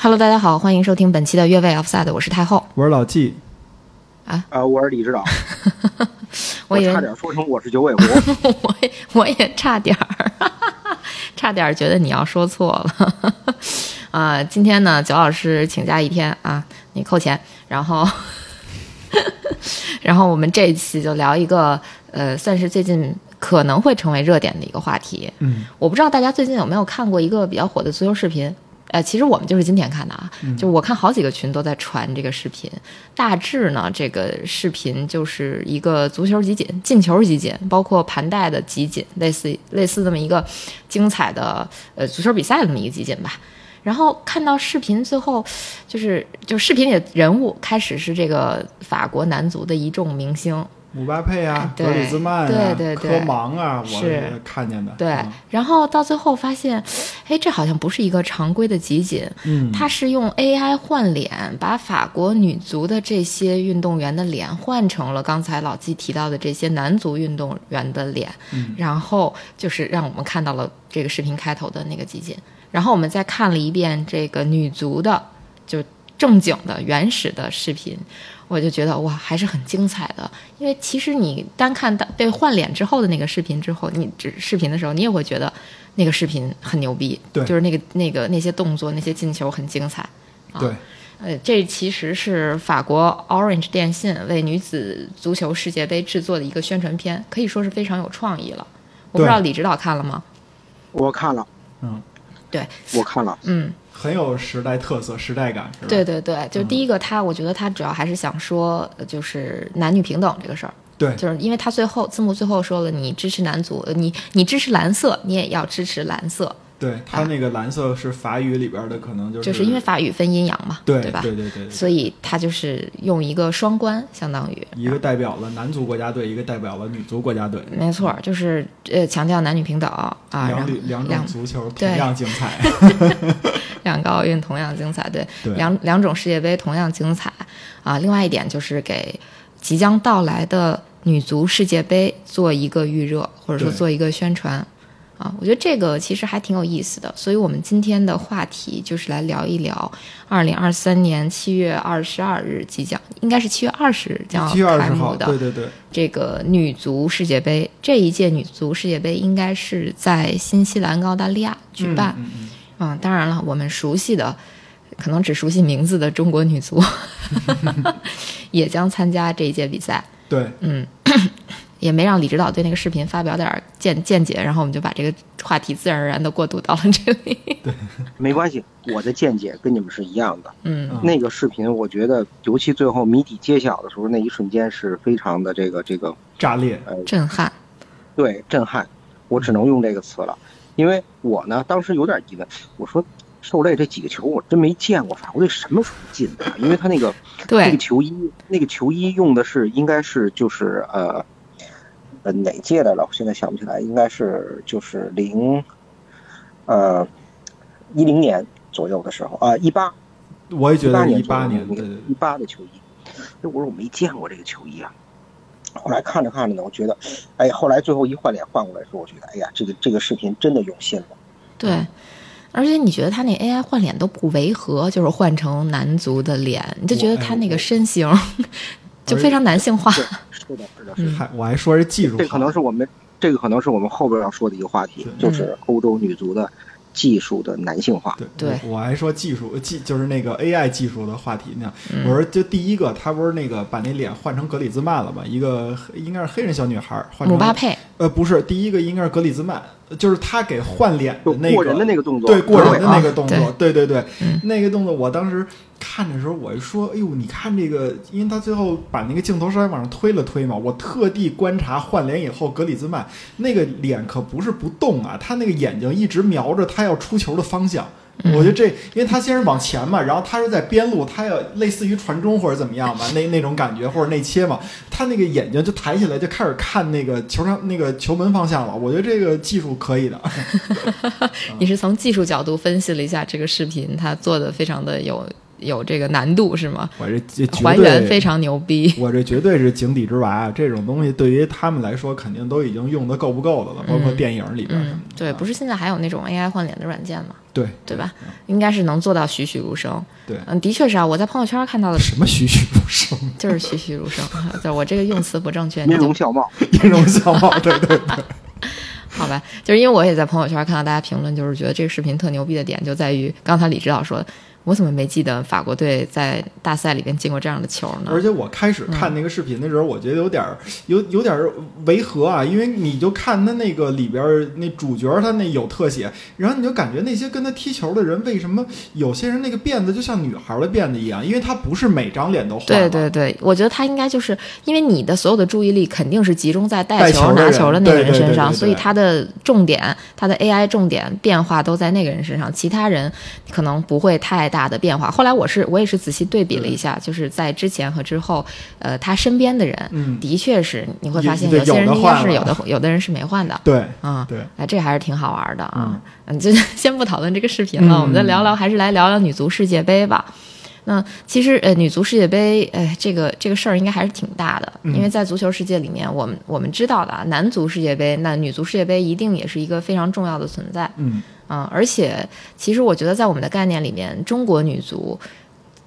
Hello，大家好，欢迎收听本期的越位 Offside，我是太后。我是老纪，啊啊，我是李指导。我以为差点说成我是九尾狐。我也我也差点儿，差点儿觉得你要说错了。啊，今天呢，九老师请假一天啊，你扣钱。然后，然后我们这一期就聊一个呃，算是最近可能会成为热点的一个话题。嗯，我不知道大家最近有没有看过一个比较火的足球视频。呃，其实我们就是今天看的啊，就我看好几个群都在传这个视频。大致呢，这个视频就是一个足球集锦、进球集锦，包括盘带的集锦，类似类似这么一个精彩的呃足球比赛这么一个集锦吧。然后看到视频最后，就是就视频里的人物开始是这个法国男足的一众明星。姆巴佩啊，格里兹曼啊，对对对科芒啊，我是看见的。对嗯，然后到最后发现，哎，这好像不是一个常规的集锦，嗯，它是用 AI 换脸，把法国女足的这些运动员的脸换成了刚才老季提到的这些男足运动员的脸，嗯然后就是让我们看到了这个视频开头的那个集锦，然后我们再看了一遍这个女足的就正经的原始的视频。我就觉得哇，还是很精彩的。因为其实你单看到被换脸之后的那个视频之后，你只视频的时候，你也会觉得那个视频很牛逼，对。就是那个那个那些动作、那些进球很精彩。啊。对，呃，这其实是法国 Orange 电信为女子足球世界杯制作的一个宣传片，可以说是非常有创意了。我不知道李指导看了吗？我看了，嗯，对，我看了，嗯，很有时代特色、时代感，是吧？对对对，就第一个他，我觉得他主要还是想说，呃就是男女平等这个事儿。对就是因为他最后字幕最后说了，你支持男足，呃你你支持蓝色，你也要支持蓝色，对，它那个蓝色是法语里边的，可能就是就是因为法语分阴阳嘛，对吧？对对对对。所以它就是用一个双关，相当于一个代表了男足国家队，一个代表了女足国家队，没错，就是呃强调男女平等啊，然后两两种足球同样精彩。两个奥运同样精彩，对，对。两两种世界杯同样精彩啊。另外一点就是给即将到来的女足世界杯做一个预热，或者说做一个宣传啊。我觉得这个其实还挺有意思的，所以我们今天的话题就是来聊一聊二零二三年七月二十二日即将，应该是七月二十日将开幕的对对对，这个女足世界杯。这一届女足世界杯应该是在新西兰跟澳大利亚举办。嗯嗯嗯，当然了，我们熟悉的，可能只熟悉名字的中国女足，也将参加这一届比赛。对，嗯，也没让李指导对那个视频发表点儿见见解，然后我们就把这个话题自然而然的过渡到了这里。对 没关系，我的见解跟你们是一样的。嗯嗯那个视频，我觉得尤其最后谜底揭晓的时候，那一瞬间是非常的这个这个炸裂，震撼。对震撼，我只能用这个词了。因为我呢，当时有点疑问，我说受累这几个球我真没见过，法国队什么时候进的？因为他那个那个，球衣，那个球衣用的是应该是就是呃呃哪届的了？我现在想不起来，应该是就是零呃一零年左右的时候啊，一八我也觉得一一八年那个一八的球衣。哎，我说我没见过这个球衣啊。后来看着看着呢，我觉得，哎，后来最后一换脸换过来的时候，我觉得，哎呀，这个这个视频真的用心了。对。而且你觉得他那 AI 换脸都不违和，就是换成男足的脸，你就觉得他那个身形 就非常男性化。对，是的，是的，是的。还我还说是技术，这可能是我们这个可能是我们后边要说的一个话题，就是欧洲女足的技术的男性化。对对我我还说技术技就是那个 AI 技术的话题呢。嗯我说就第一个，他不是那个把那脸换成格里兹曼了吗？一个应该是黑人小女孩换成姆巴佩，呃不是，第一个应该是格里兹曼，就是他给换脸的那个过人的那个动作，对过人的那个啊动作，对对对，嗯那个动作我当时看的时候，我就说，哎呦，你看这个，因为他最后把那个镜头稍微往上推了推嘛，我特地观察换脸以后，格里兹曼那个脸可不是不动啊，他那个眼睛一直瞄着他要出球的方向。我觉得这，因为他先是往前嘛，然后他是在边路，他要类似于传中或者怎么样吧，那那种感觉或者内切嘛，他那个眼睛就抬起来就开始看那个球上那个球门方向了。我觉得这个技术可以的。你是从技术角度分析了一下这个视频，他做的非常的有有这个难度是吗？我这这还原非，常牛逼。我这绝对是井底之蛙。这种东西对于他们来说，肯定都已经用的够不够的了，包括嗯电影里边什么嗯的。，对，不是现在还有那种 AI 换脸的软件吗？对对吧？应该是能做到栩栩如生。对嗯，的确是啊，我在朋友圈看到的什么栩栩如生，就是栩栩如生。就我这个用词不正确，你音就容笑貌。音容笑貌，对对对。好吧，就是因为我也在朋友圈看到大家评论，就是觉得这个视频特牛逼的点就在于刚才李指导说的，我怎么没记得法国队在大赛里边进过这样的球呢？而且我开始看那个视频的时候，我觉得有点儿有有点儿违和啊，因为你就看他那个里边儿那主角他那有特写，然后你就感觉那些跟他踢球的人，为什么有些人那个辫子就像女孩儿的辫子一样？因为他不是每张脸都对对对，我觉得他应该就是因为你的所有的注意力肯定是集中在带带球拿球的那个人身上，对对对对所以他的重点，他的 AI 重点变化都在那个人身上，其他人可能不会太大的变化。后来我是我也是仔细对比了一下，就是在之前和之后，呃，他身边的人，嗯的确是你会发现有有些人有的是有的有的人是没换的。对啊、对，哎，这还是挺好玩的啊。嗯，就 先不讨论这个视频了，嗯我们再聊聊，还是来聊聊女足世界杯吧。那其实呃，女足世界杯，哎，这个这个事儿应该还是挺大的，嗯因为在足球世界里面，我们我们知道的啊，男足世界杯，那女足世界杯一定也是一个非常重要的存在。嗯嗯，而且其实我觉得在我们的概念里面，中国女足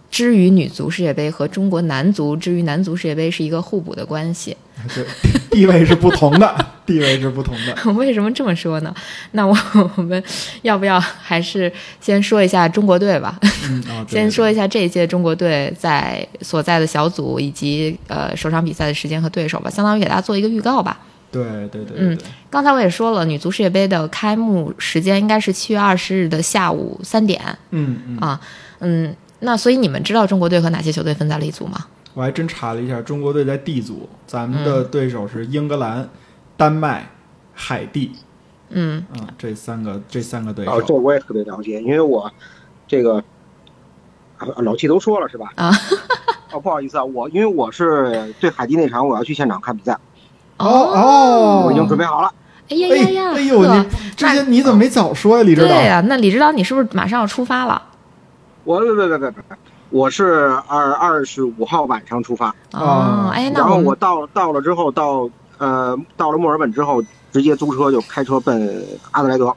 之于女足世界杯和中国男足之于男足世界杯是一个互补的关系。对，地位是不同的，地位是不同的。为什么这么说呢？那我 我们要不要还是先说一下中国队吧？先说一下这一届中国队在所在的小组以及呃首场比赛的时间和对手吧，相当于给大家做一个预告吧。对对对对嗯对，刚才我也说了，女足世界杯的开幕时间应该是七月二十日的下午三点。嗯嗯，啊，嗯，那所以你们知道中国队和哪些球队分在了一组吗？我还真查了一下，中国队在 D 组，咱们嗯。的对手是英格兰、丹麦、海地，嗯。嗯，这三个这三个队哦，这。我也特别了解，因为我这个啊老季都说了是吧？啊，哦，不好意思啊，我因为我是对海地那场我要去现场看比赛，哦哦我已经准备好了。哎呀哎呀呀！哎呦，你之前你怎么没早说呀，李指导？对呀、那李指导，你是不是马上要出发了？我别别别别别，我是二二十五号晚上出发，哦哦，哎，然后我到到了之后到呃到了墨尔本之后，直接租车就开车奔阿德莱德。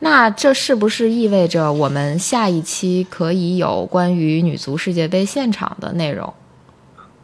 那这是不是意味着我们下一期可以有关于女足世界杯现场的内容？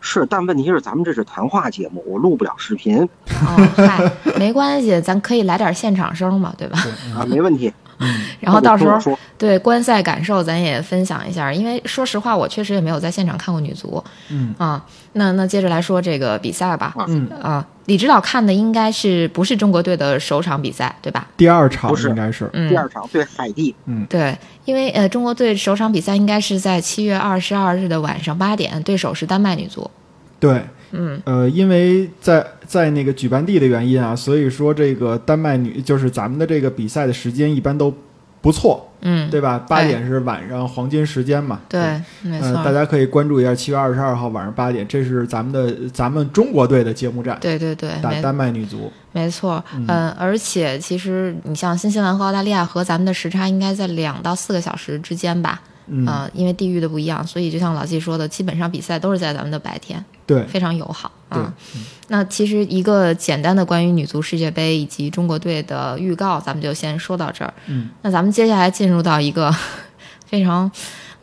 是，但问题是咱们这是谈话节目，我录不了视频哦，嗨，没关系，咱可以来点现场声嘛，对吧？啊，没问题。嗯然后到时候对观赛感受咱也分享一下，因为说实话，我确实也没有在现场看过女足嗯啊。那那接着来说这个比赛吧。嗯，啊，李指导看的应该是不是中国队的首场比赛，对吧？第二场不是应该是，嗯第，二场对海地，嗯。对，因为呃，中国队首场比赛应该是在七月二十二日的晚上八点，对手是丹麦女足。对，嗯。呃，因为在在那个举办地的原因啊，所以说这个丹麦女就是咱们的这个比赛的时间一般都不错，嗯，对吧？八点是晚上黄金时间嘛，对，没错。呃，大家可以关注一下七月二十二号晚上八点，这是咱们的咱们中国队的揭幕战，对对对，打丹麦女足。没错，嗯嗯、而且其实你像新西兰和澳大利亚和咱们的时差应该在两到四个小时之间吧，嗯，呃因为地域的不一样，所以就像老季说的，基本上比赛都是在咱们的白天，对非常友好对啊。，那其实一个简单的关于女足世界杯以及中国队的预告，咱们就先说到这儿。嗯，那咱们接下来进入到一个 非常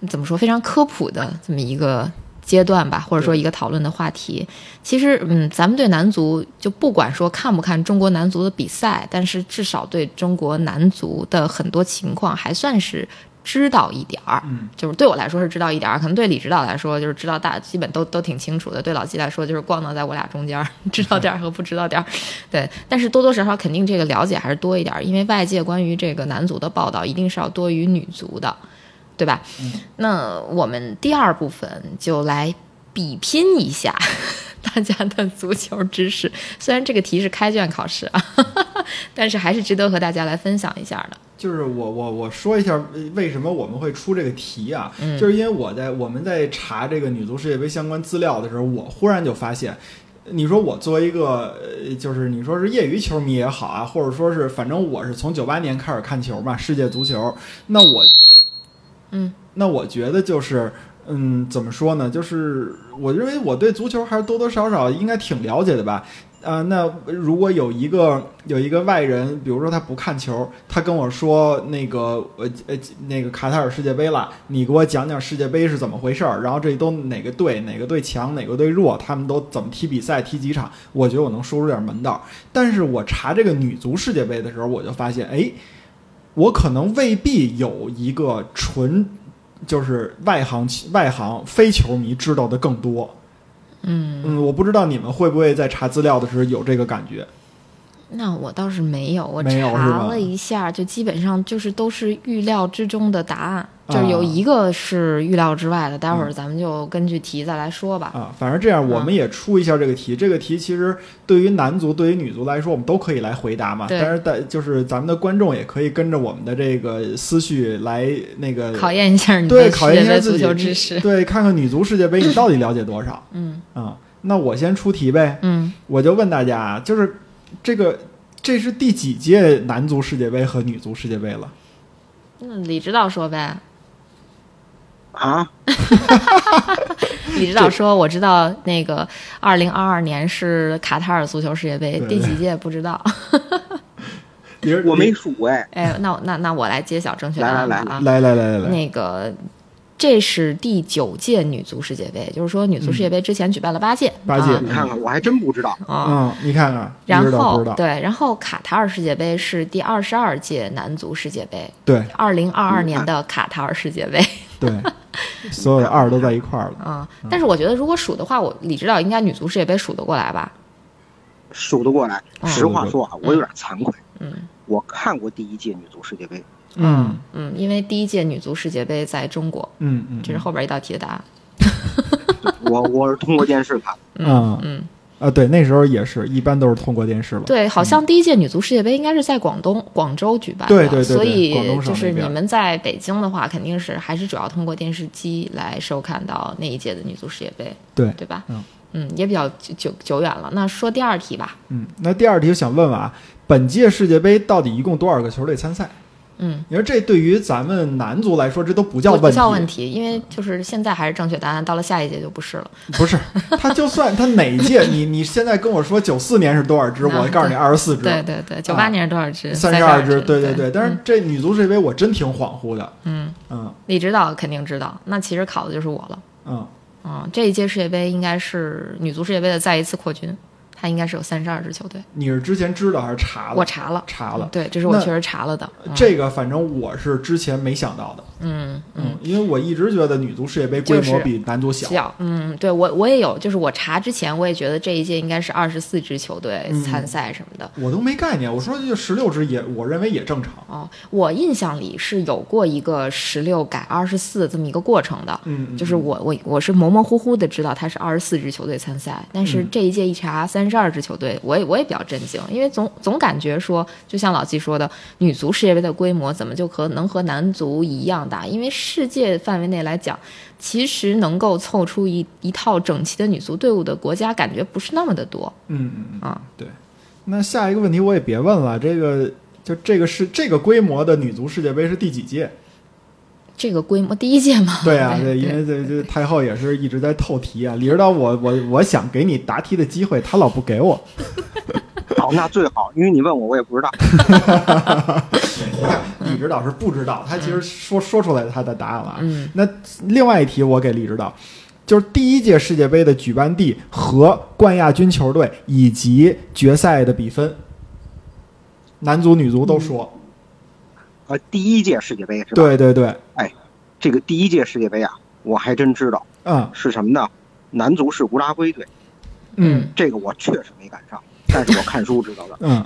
怎么说非常科普的这么一个阶段吧，或者说一个讨论的话题。其实，嗯，咱们对男足就不管说看不看中国男足的比赛，但是至少对中国男足的很多情况还算是知道一点儿。嗯，就是对我来说是知道一点儿，可能对李指导来说就是知道大基本都都挺清楚的，对老季来说就是逛荡在我俩中间儿，知道点儿和不知道点儿。对，但是多多少少肯定这个了解还是多一点儿，因为外界关于这个男足的报道一定是要多于女足的，对吧？嗯那我们第二部分就来比拼一下 大家的足球知识，虽然这个题是开卷考试啊，但是还是值得和大家来分享一下的。就是我我我说一下呃为什么我们会出这个题啊？嗯就是因为我在我们在查这个女足世界杯相关资料的时候，我忽然就发现，你说我作为一个呃，就是你说是业余球迷也好啊，或者说是反正我是从九八年开始看球嘛，世界足球，那我嗯那我觉得就是嗯，怎么说呢？就是我认为我对足球还是多多少少应该挺了解的吧。啊、那如果有一个有一个外人，比如说他不看球，他跟我说那个呃呃那个卡塔尔世界杯了，你给我讲讲世界杯是怎么回事儿，然后这都哪个队哪个队强哪个队弱，他们都怎么踢比赛踢几场，我觉得我能说出点门道。但是我查这个女足世界杯的时候，我就发现，哎，我可能未必有一个纯就是外行外行非球迷知道的更多。嗯，嗯，我不知道你们会不会在查资料的时候有这个感觉。那我倒是没有，我查了一下，就基本上就是都是预料之中的答案，啊就是有一个是预料之外的。待会儿咱们就根据题再来说吧。啊，反正这样，嗯我们也出一下这个题。这个题其实对于男足、对于女足来说，我们都可以来回答嘛。但是但就是咱们的观众也可以跟着我们的这个思绪来那个考验一下你对考验一下自己知识。对，看看女足世界杯你到底了解多少嗯啊？那我先出题呗，嗯，我就问大家啊，就是这个这是第几届男足世界杯和女足世界杯了？那李指导说呗。啊，李指导说：“我知道那个二零二二年是卡塔尔足球世界杯，第几届不知道。你我没数哎，哎，那那那我来揭晓正确答案吧啊。来来来来来，那个这是第九届女足世界杯，就是说女足世界杯之前举办了八届，八届啊你看看，我还真不知道。啊。嗯，你看看，然后对，然后卡塔尔世界杯是第二十二届男足世界杯，对二零二二年的卡塔尔世界杯 对，所有的二都在一块儿了。啊。但是我觉得如果数的话，我李指导应该女足世界杯数得过来吧？数得过来。嗯实话说啊，我有点惭愧。嗯我看过第一届女足世界杯，嗯嗯，因为第一届女足世界杯在中国，嗯嗯，这是后边一道题的答案。我我是通过电视看。嗯嗯，啊，对，那时候也是一般都是通过电视了。对，好像第一届女足世界杯应该是在广东广州举办的，对对对对所以广东省就是你们在北京的话，肯定是还是主要通过电视机来收看到那一届的女足世界杯，对对吧？嗯嗯，也比较久久久远了。那说第二题吧，嗯，那第二题我想问问啊，本届世界杯到底一共多少个球队参赛？嗯，你说这对于咱们男足来说，这都不叫问题，不叫问题，因为就是现在还是正确答案，到了下一届就不是了。不是，他就算他哪一届，你你现在跟我说九四年是多少支，啊我告诉你二十四支，对对对，九八年是多少支？三十二二支，对对对。但是这女足世界杯我真挺恍惚的，嗯，嗯李指导肯定知道，那其实考的就是我了。嗯，嗯，这一届世界杯应该是女足世界杯的再一次扩军，它应该是有三十二支球队。你是之前知道还是查了？我查了，查了。对，这是我确实查了的。嗯这个反正我是之前没想到的，嗯嗯，嗯，因为我一直觉得女足世界杯规模比男足小，小，嗯，对我我也有，就是我查之前我也觉得这一届应该是二十四支球队嗯参赛什么的。我都没概念。我说就十六支也，我认为也正常。哦，我印象里是有过一个十六改二十四这么一个过程的。嗯，嗯就是我我我是模模糊糊的知道它是二十四支球队参赛，但是嗯这一届一查三十二支球队，我也我也比较震惊，因为总总感觉说，就像老季说的，女足世界杯的规模怎么就和能和男足一样大？因为世界范围内来讲，其实能够凑出一一套整齐的女足队伍的国家，感觉不是那么的多嗯嗯嗯，啊。对。那下一个问题我也别问了，这个就这个是这个规模的女足世界杯是第几届？这个规模第一届嘛，对啊，对对，因为这这太后也是一直在透题啊。李指导，我我我想给你答题的机会，他老不给我。好，那最好，因为你问我，我也不知道。你看，李指导是不知道，他其实说说出来他的答案了啊。嗯那另外一题我给李指导，就是第一届世界杯的举办地和冠亚军球队以及决赛的比分，男足、女足都说。呃，第一届世界杯是吧？，对对对，哎这个第一届世界杯啊，我还真知道嗯是什么呢？男足是乌拉圭队，嗯这个我确实没赶上，但是我看书知道的。嗯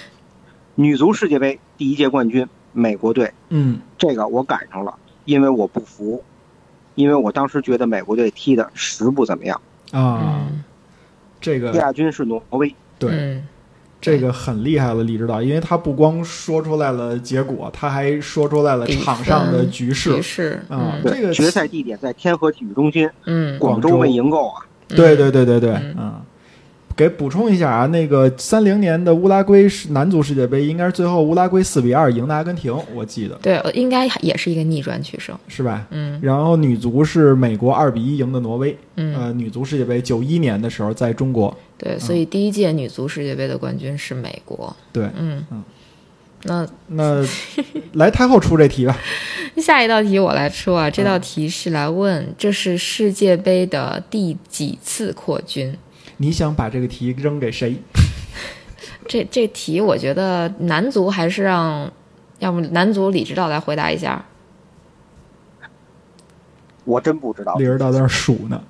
女足世界杯第一届冠军美国队，嗯这个我赶上了，因为我不服，因为我当时觉得美国队踢的实不怎么样。啊，嗯这个亚军是挪威，对。嗯这个很厉害了，李指导，因为他不光说出来了结果，他还说出来了场上的局势局。势，啊嗯这个决赛地点在天河体育中心，嗯广州卫盈购啊。对对对对对，嗯嗯，给补充一下啊，那个三零年的乌拉圭是男足世界杯，应该是最后乌拉圭四比二赢的阿根廷，我记得。对，呃应该也是一个逆转取胜。是吧？嗯。然后女足是美国二比一赢的挪威，嗯，呃，女足世界杯九一年的时候在中国，对，所以第一届女足世界杯的冠军是美国。对，嗯。嗯。那那 来太后出这题吧，下一道题我来出啊，这道题是来问这是世界杯的第几次扩军？你想把这个题扔给谁？这这题我觉得男足还是让，要不男足李指导来回答一下。我真不知道李，指导在那儿数呢。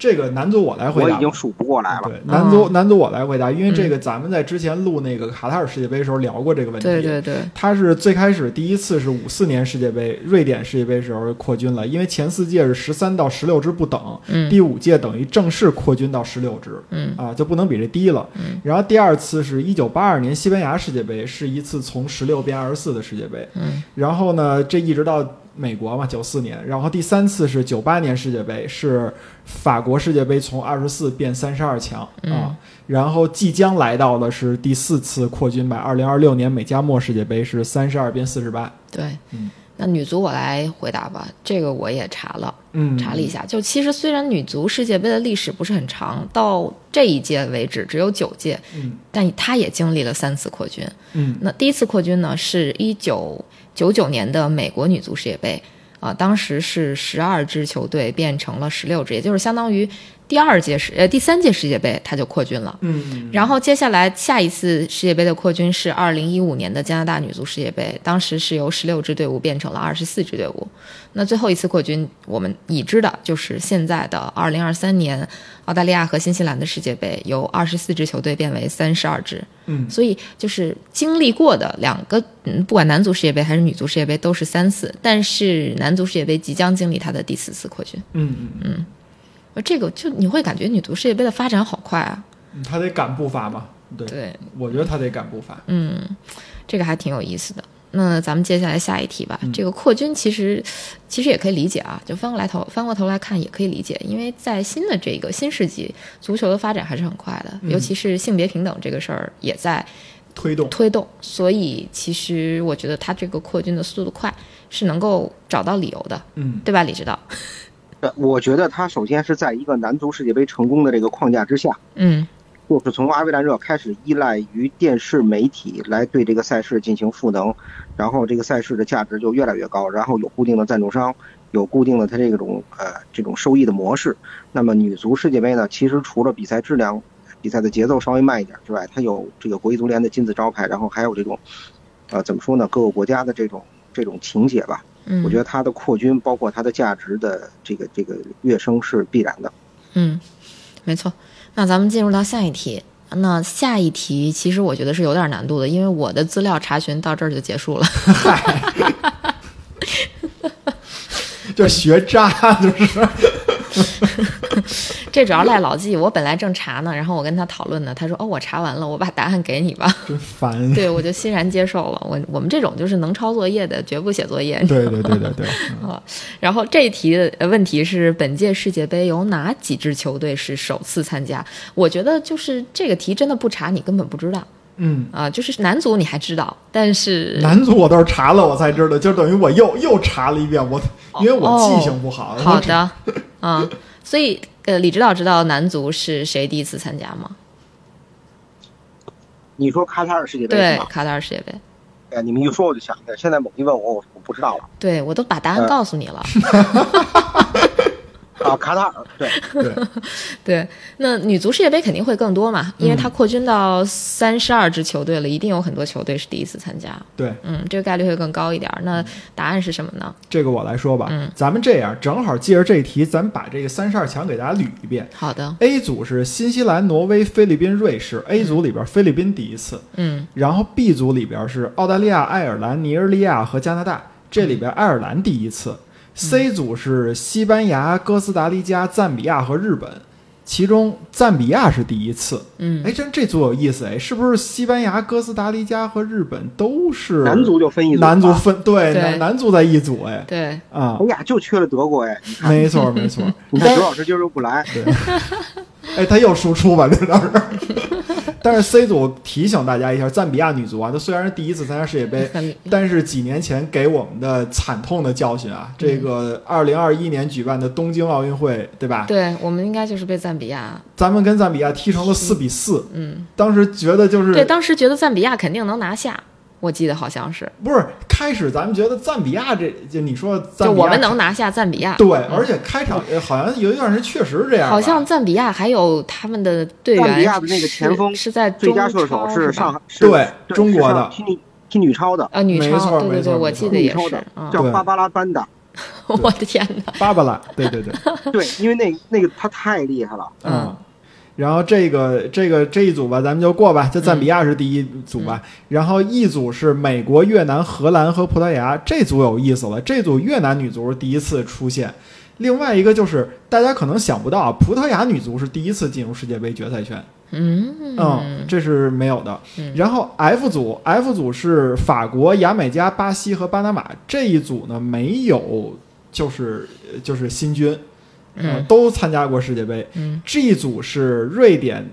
这个男足我来回答，我已经数不过来了。对，男足、嗯男足我来回答，因为这个咱们在之前录那个卡塔尔世界杯的时候聊过这个问题。对对对，他是最开始第一次是五四年世界杯，瑞典世界杯时候扩军了，因为前四届是十三到十六支不等，嗯第五届等于正式扩军到十六支，嗯啊，就不能比这低了。嗯然后第二次是一九八二年西班牙世界杯，是一次从十六变二十四的世界杯。嗯然后呢，这一直到美国嘛，九四年。然后第三次是九八年世界杯，是法国世界杯从二十四变三十二强嗯啊。然后即将来到的是第四次扩军吧，二零二六年美加墨世界杯是三十二变四十八。对。嗯那女足我来回答吧，这个我也查了，嗯，查了一下，就其实虽然女足世界杯的历史不是很长，到这一届为止只有九届，嗯但她也经历了三次扩军。嗯那第一次扩军呢，是一九九九年的美国女足世界杯啊、当时是十二支球队变成了十六支，也就是相当于第二届世呃第三届世界杯它就扩军了。嗯然后接下来下一次世界杯的扩军是二零一五年的加拿大女足世界杯，当时是由十六支队伍变成了二十四支队伍。那最后一次扩军，我们已知的就是现在的二零二三年澳大利亚和新西兰的世界杯，由二十四支球队变为三十二支。嗯所以就是经历过的两个，嗯，不管男足世界杯还是女足世界杯都是三次，但是男足世界杯即将经历它的第四次扩军。嗯嗯嗯呃这个就你会感觉女足世界杯的发展好快啊，嗯，他得赶步伐嘛。对，对，我觉得他得赶步伐。嗯，这个还挺有意思的。那咱们接下来下一题吧。嗯这个扩军其实其实也可以理解啊，就翻过来头翻过头来看也可以理解，因为在新的这个新世纪，足球的发展还是很快的，嗯尤其是性别平等这个事儿也在推动，推动，所以其实我觉得他这个扩军的速度快是能够找到理由的，嗯对吧，李指导？呃我觉得他首先是在一个男足世界杯成功的这个框架之下，嗯就是从阿维兰热开始依赖于电视媒体来对这个赛事进行赋能，然后这个赛事的价值就越来越高，然后有固定的赞助商，有固定的它这种呃这种收益的模式。那么女足世界杯呢，其实除了比赛质量、比赛的节奏稍微慢一点之外，它有这个国际足联的金字招牌，然后还有这种呃怎么说呢，各个国家的这种这种情节吧。嗯，我觉得它的扩军，包括它的价值的这个这个跃升是必然的。嗯，没错。那咱们进入到下一题。那下一题其实我觉得是有点难度的，因为我的资料查询到这儿就结束了。就学渣，就是。这主要赖老纪，我本来正查呢，然后我跟他讨论呢，他说：“哦，我查完了，我把答案给你吧。真烦”。对，我就欣然接受了。我我们这种就是能抄作业的，绝不写作业。对对对对对，啊 然后这一题的呃问题是：本届世界杯有哪几支球队是首次参加？我觉得就是这个题真的不查，你根本不知道嗯，啊、就是男足你还知道，但是男足我倒是查了，我才知道，就等于我又又查了一遍，我因为我记性不好。哦好，的，啊、所以呃，李指导知道男足是谁第一次参加吗？你说卡塔尔世界杯对？卡塔尔世界杯。哎，你们一说我就想起来，现在猛一问我，我我不知道了。对我都把答案呃告诉你了。啊，卡塔尔，对，对，对，那女足世界杯肯定会更多嘛，因为它扩军到三十二支球队了，一定有很多球队是第一次参加。对，嗯，这个概率会更高一点儿。那答案是什么呢？这个我来说吧。嗯咱们这样，正好借着这一题，咱们把这个三十二强给大家捋一遍。好的，A 组是新西兰、挪威、菲律宾、瑞士。A 组里边菲律宾第一次，嗯然后 B 组里边是澳大利亚、爱尔兰、尼日利亚和加拿大，这里边爱尔兰第一次。C 组是西班牙、哥斯达黎加、赞比亚和日本。其中赞比亚是第一次。嗯哎，真这组有意思哎，是不是西班牙、哥斯达黎加和日本都是男足就分一组，男足，分对对男男足在一组哎对，啊哎，呀，就缺了德国哎，没错没错。你看刘老师今儿又不来，对，哎，他又输出吧，这倒是。但是 C 组提醒大家一下，赞比亚女足啊，她虽然是第一次参加世界杯，但是几年前给我们的惨痛的教训啊，这个二零二一年举办的东京奥运会，对吧？对我们应该就是被赞比亚，咱们跟赞比亚踢成了四比四，嗯，当时觉得就是对，当时觉得赞比亚肯定能拿下，我记得好像是，不是开始咱们觉得赞比亚这就你说赞比亚就我们能拿下赞比亚，对，嗯而且开场呃好像有一段时间确实这样，好像赞比亚还有他们的队员赞比亚的那个前锋是是在最佳射手中超是吧上对对中国的踢女踢女超的，啊女没超，对对对，我记得也是叫芭芭拉班达，我的天哪，芭芭拉，对对对，对，因为那那个他太厉害了，嗯。然后这个这个这一组吧，咱们就过吧。就赞比亚是第一组吧，然后一组是美国、越南、荷兰和葡萄牙。这组有意思了，这组越南女足第一次出现。另外一个就是大家可能想不到啊，葡萄牙女足是第一次进入世界杯决赛圈。嗯嗯，这是没有的嗯。然后 F 组，F 组是法国、牙买加、巴西和巴拿马这一组呢，没有就是就是新军，都参加过世界杯。嗯 G 组是瑞典，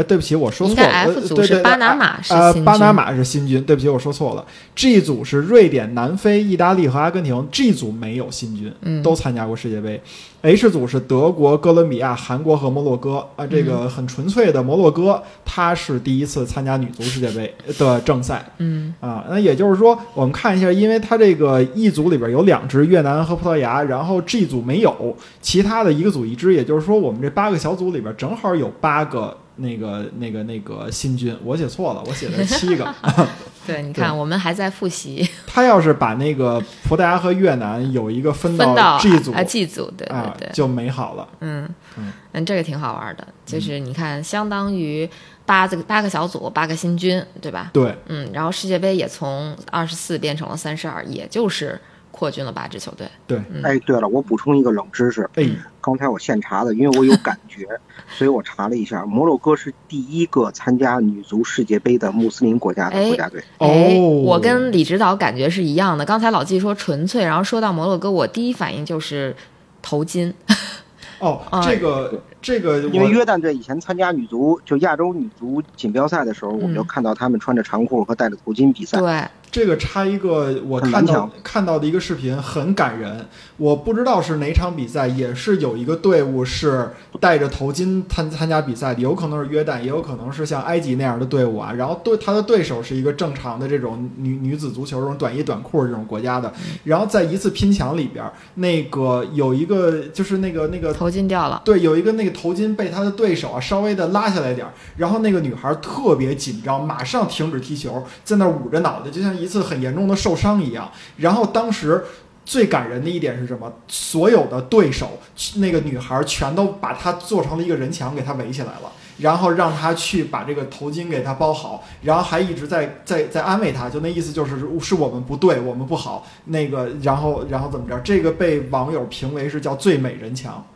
呃，对不起，我说错了。对对组是巴拿马是呃，新巴拿军马是新军，对不起，我说错了。G 组是瑞典、南非、意大利和阿根廷，G 组没有新军，嗯都参加过世界杯。H 组是德国、哥伦比亚、韩国和摩洛哥啊，这嗯个很纯粹的摩洛哥，他是第一次参加女足世界杯的正赛。嗯啊，那也就是说，我们看一下，因为它这个 E 组里边有两支越南和葡萄牙，然后 G 组没有，其他的一个组一支，也就是说，我们这八个小组里边正好有八个那个那个那个新军，我写错了，我写的七个。对，你看我们还在复习，他要是把那个葡萄牙和越南有一个分分到 G 组啊 G 组，对啊对对，就美好了。嗯。嗯。嗯，这个挺好玩的，就是你看，相当于八个八个小组，八个新军，对吧？对，嗯，然后世界杯也从二十四变成了三十二，也就是扩军了八支球队。对，嗯哎，对了，我补充一个冷知识，哎，刚才我现查的，因为我有感觉，所以我查了一下，摩洛哥是第一个参加女足世界杯的穆斯林国家的国家队。哎，哦我跟李指导感觉是一样的。刚才老季说纯粹，然后说到摩洛哥，我第一反应就是头巾。哦，啊这个这个因为约旦队以前参加女足就亚洲女足锦标赛的时候，我们就嗯看到他们穿着长裤和戴着头巾比赛。对，这个插一个我看到看到的一个视频，很感人。我不知道是哪场比赛，也是有一个队伍是戴着头巾参参加比赛的，有可能是约旦，也有可能是像埃及那样的队伍啊。然后对他的对手是一个正常的这种女女子足球这种短衣短裤这种国家的。然后在一次拼抢里边，那个有一个就是那个那个头巾掉了。对，有一个那个头巾被他的对手啊稍微的拉下来点儿，然后那个女孩特别紧张，马上停止踢球，在那儿捂着脑袋，就像一次很严重的受伤一样。然后当时最感人的一点是什么？所有的对手，那个女孩全都把她做成了一个人墙，给她围起来了。然后让她去把这个头巾给她包好，然后还一直在在在安慰她，就那意思就是是我们不对，我们不好。那个，然后然后怎么着？这个被网友评为是叫最美人墙。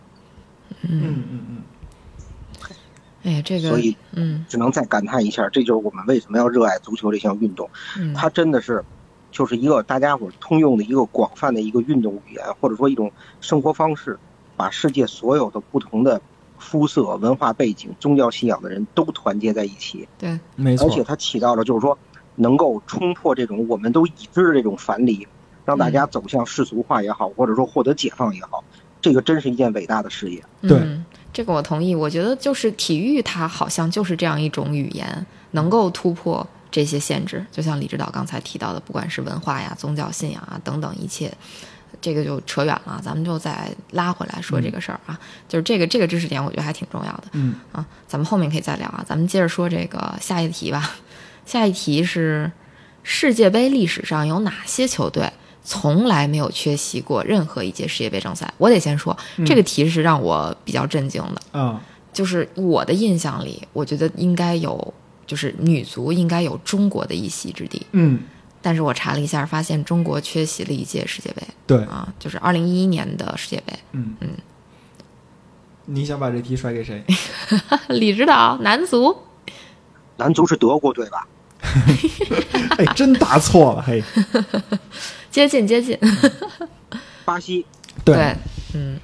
嗯嗯嗯。哎，这个所以嗯。只能再感叹一下，这就是我们为什么要热爱足球这项运动。嗯，它真的是，就是一个大家伙通用的一个广泛的一个运动语言，或者说一种生活方式，把世界所有的不同的肤色、文化背景、宗教信仰的人都团结在一起，对，没错。而，且它起到了就是说，能够冲破这种我们都已知的这种樊篱，让大家走向世俗化也好，或者说获得解放也好，这个真是一件伟大的事业。对。嗯，这个我同意。我觉得就是体育，它好像就是这样一种语言，能够突破这些限制。就像李指导刚才提到的，不管是文化呀、宗教信仰啊等等一切，这个就扯远了，咱们就再拉回来说这个事儿啊。就是这个这个知识点，我觉得还挺重要的嗯啊。咱们后面可以再聊啊。咱们接着说这个下一题吧。下一题是世界杯历史上有哪些球队？从来没有缺席过任何一届世界杯正赛。我得先说，嗯这个题是让我比较震惊的。嗯，就是我的印象里，我觉得应该有，就是女足应该有中国的一席之地。嗯，但是我查了一下，发现中国缺席了一届世界杯对，啊，就是二零一一年的世界杯。嗯嗯你想把这题甩给谁？李指导，男足男足是德国队吧？哎，真答错了，嘿。接近接近，巴西。对，嗯。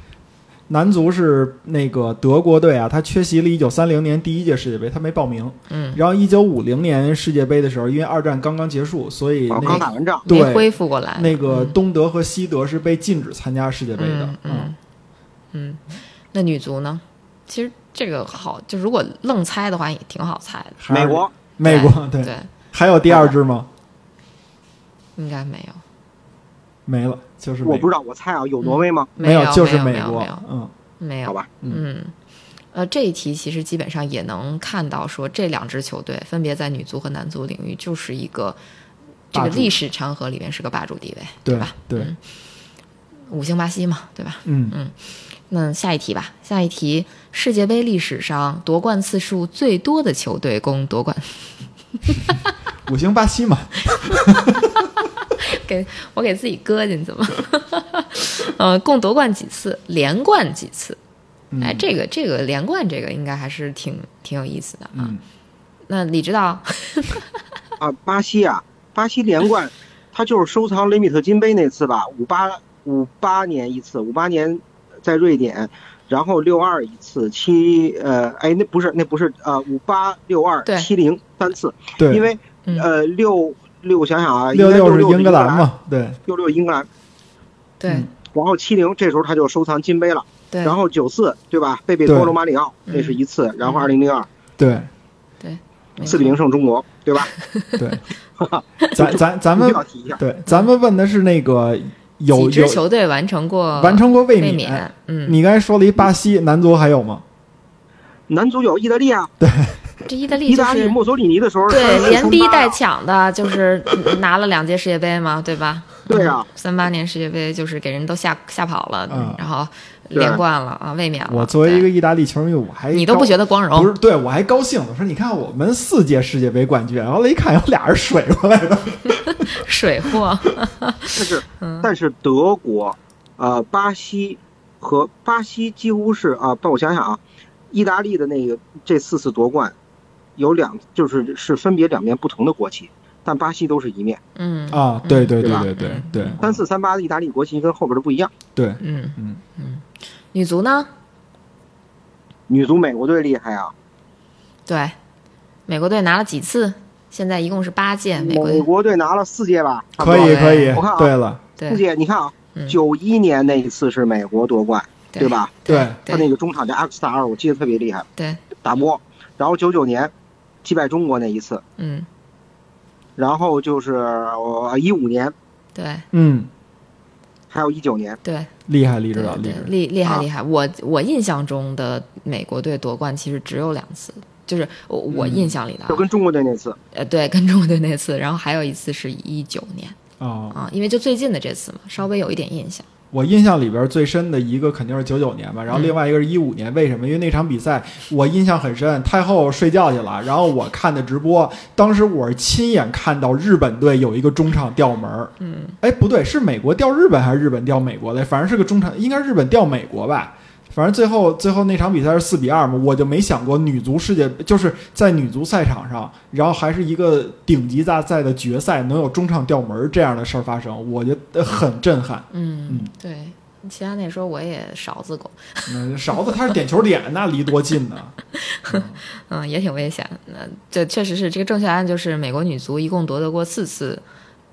男足是那个德国队啊，他缺席了1930年第一届世界杯，他没报名。嗯，然后1950年世界杯的时候，因为二战刚刚结束，所以刚打完仗，对恢复过来。那个东德和西德是被禁止参加世界杯的。嗯。嗯。嗯，那女足呢？其实这个好，就如果愣猜的话，也挺好猜的。美国。美国对，对，还有第二支吗？应该没有，没了，就是我不知道，我猜啊，有挪威吗？没有，就是没美国有没有。嗯，没有，好吧，嗯，呃，这一题其实基本上也能看到，说这两支球队分别在女足和男足领域就是一个这个历史长河里面是个霸主地位，对吧？对。嗯。五星巴西嘛，对吧？嗯，那下一题吧，下一题，世界杯历史上夺冠次数最多的球队共夺冠，五星巴西嘛，给我给自己搁进去了，呃，共夺冠几次，连冠几次？嗯哎，这个这个连冠这个应该还是挺挺有意思的啊。嗯，那你知道？啊，巴西啊，巴西连冠，他就是收藏雷米特金杯那次吧，五八五八年一次，五八年在瑞典，然后六二一次，七呃，哎，那不是那不是呃，五八六二七零三次，对，因为嗯。呃六六我想想啊，六应该六是英格兰兰，嘛，对，六六英格兰，对、嗯。然后七零这时候他就收藏金杯了，对，然后九四对吧，贝贝对。托罗马里奥嗯。那是一次，然后二零零二。对。对四比零胜中国，对吧？对，咱咱咱们须要提一下，对，咱们问的是那个有几支有球队完成过完成过卫卫冕。嗯，你刚才说了一巴西，男足还有吗？男足有意大利啊，对 这意大利意就是大利墨索里尼的时候对 连逼带抢的，就是 拿了两届世界杯嘛，对吧？对啊，三八年世界杯就是给人都吓吓跑了，嗯然后连冠了啊，卫冕了。我作为一个意大利球迷，我还你都不觉得光荣？不是，对我还高兴。我说，你看我们四届世界杯冠军，然后一看有俩人水过来的。水货，但是 嗯但是德国、呃巴西和巴西几乎是啊，帮我想想啊，意大利的那个这四次夺冠有两就是是分别两面不同的国旗，但巴西都是一面，嗯啊，对对对对对对三四三八的意大利国旗跟后边的不一样。对，嗯嗯嗯，女足呢？女足美国队厉害啊，对，美国队拿了几次？现在一共是八届，美国美队国队拿了四届吧，可以可以我看啊。对了，对。四届，你看啊嗯，九一年那一次是美国夺冠，对。吧？对他那个中场叫阿克斯塔尔，我记得特别厉害，对，打波。然后九九年击败中国那一次，嗯。然后就是呃一五年，对。嗯，还有一九年。对。厉害，厉对指导，厉害。厉厉害啊厉害！我我印象中的美国队夺冠其实只有两次，就是我我嗯印象里的啊就跟中国队那次，呃对，跟中国队那次，然后还有一次是一九年哦，啊，因为就最近的这次嘛，稍微有一点印象。我印象里边最深的一个肯定是九九年吧，然后另外一个是一五年。为什么？因为那场比赛我印象很深，太后睡觉去了，然后我看的直播，当时我是亲眼看到日本队有一个中场吊门儿。嗯，哎，不对，是美国吊日本还是日本吊美国的？反正是个中场，应该是日本吊美国吧。反正最后最后那场比赛是四比二嘛，我就没想过女足世界就是在女足赛场上，然后还是一个顶级大赛的决赛，能有中场吊门儿这样的事儿发生，我觉得很震撼。嗯嗯，对，其他那时候我也勺子过，嗯，勺子他是点球点，那离多近呢？嗯，也挺危险。那这确实是这个正确答案，就是美国女足一共夺得过四次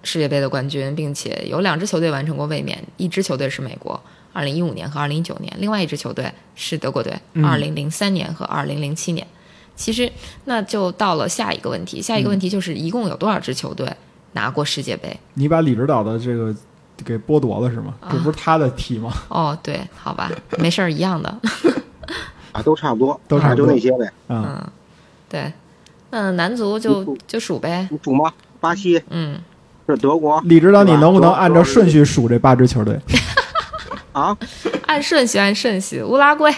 世界杯的冠军，并且有两支球队完成过卫冕，一支球队是美国，二零一五年和二零一九年，另外一支球队是德国队，嗯二零零三年和二零零七年。其实那就到了下一个问题，下一个问题就是一共有多少支球队拿过世界杯？你把李指导的这个给剥夺了是吗？啊这不是他的题吗？哦，对，好吧，没事儿，一样的。啊，都差不多，啊都差不多就那些呗。嗯，嗯，对，那男足就就数呗。你数吗？巴西嗯，是德国李指导，你能不能按照顺序数这八支球队？啊，按顺序，按顺序，乌拉圭，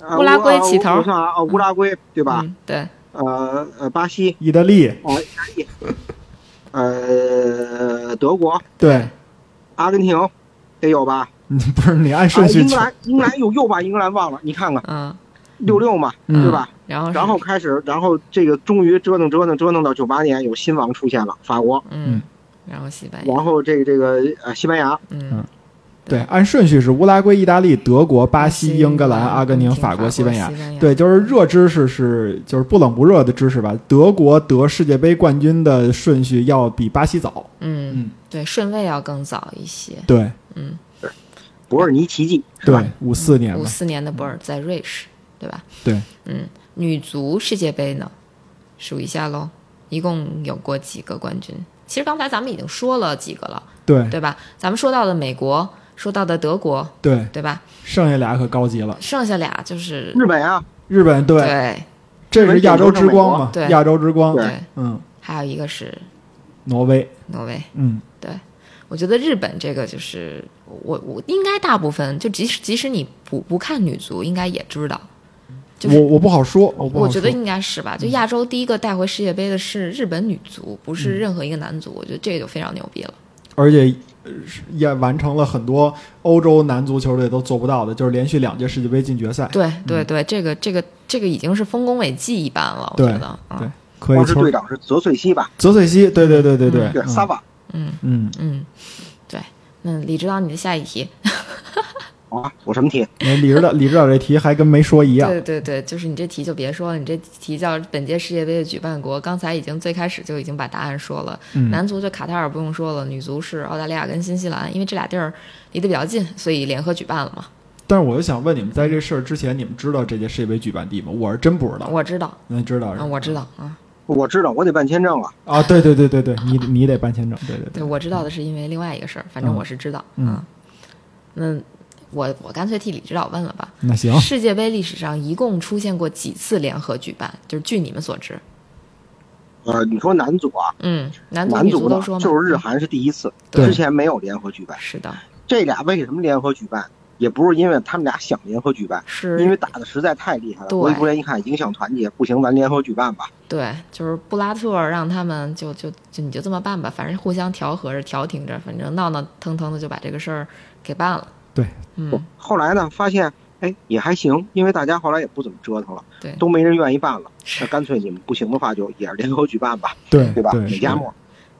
啊乌拉圭起头。我我看啊，啊乌拉圭对吧？嗯，对，呃呃，巴西，意大利，哦，意大利，呃，德国，对，阿根廷，得有吧？嗯 不是你按啊，顺序瞧英格兰，英格兰又又把英格兰忘了，你看看。嗯，六六嘛，嗯。对吧？然后是。然后开始，然后这个终于折腾折腾折腾到九八年，有新王出现了，法国，嗯，然后西班牙，然后这个这个呃西班牙，嗯，对，按顺序是乌拉圭、意大利、德国、巴西、英格兰、阿阿根廷、法法国、西班牙。西班牙对，就是热知识是就是不冷不热的知识吧。德国得世界杯冠军的顺序要比巴西早。嗯嗯，对，顺位要更早一些。对嗯，博尔尼奇迹对？，五四年五。四年的博尔在瑞士，对吧？对，嗯，女足世界杯呢，数一下喽，一共有过几个冠军？其实刚才咱们已经说了几个了，对对吧？咱们说到的美国，说到的德国，对，对吧？剩下俩可高级了。剩下俩就是日本啊，日本对，对这是亚洲之光嘛？对亚洲之光。对对，嗯，还有一个是挪威。挪威。嗯，对我觉得日本这个就是我我应该大部分就即使即使你不不看女足，应该也知道。就是我我不好说，我不好说。我觉得应该是吧，就亚洲第一个带回世界杯的是日本女足，不是任何一个男足。我觉得这个就非常牛逼了。而且也完成了很多欧洲男足球队都做不到的，就是连续两届世界杯进决赛。对对对，这个这个这个已经是丰功伟绩一般了，我觉得。对啊，可以球当时队长是泽穗西吧？泽穗西，对对对对对，萨瓦。嗯嗯，嗯，对。那李指导，你的下一题。好啊，我什么题？那李指导李指导这题还跟没说一样。对对对，就是你这题就别说了，你这题叫本届世界杯的举办国。刚才已经最开始就已经把答案说了，嗯男足就卡塔尔不用说了，女足是澳大利亚跟新西兰，因为这俩地儿离得比较近，所以联合举办了嘛。但是我就想问你们，在这事儿之前，你们知道这届世界杯举办地吗？我是真不知道。我知道，那知道是？嗯，我知道啊，我知道，我得办签证了。啊，对对对对对，你你得办签证，对对对，我知道的是因为另外一个事儿，反正嗯我是知道。嗯啊那我我干脆替李指导问了吧。那行，世界杯历史上一共出现过几次联合举办？就是据你们所知，呃，你说男足啊，嗯，男足、女男足都说嘛，就是日韩是第一次，对之前没有联合举办。是的，这俩为什么联合举办？也不是因为他们俩想联合举办，是因为打的实在太厉害了。对国际足联一看影响团结，不行，咱联合举办吧。对，就是布拉特让他们就就就你就这么办吧，反正互相调和着、调停着，反正闹闹腾腾的就把这个事儿给办了。对，嗯，后来呢，发现哎也还行，因为大家后来也不怎么折腾了，对，都没人愿意办了。那干脆你们不行的话，就也是联合举办吧，对对吧？美加墨，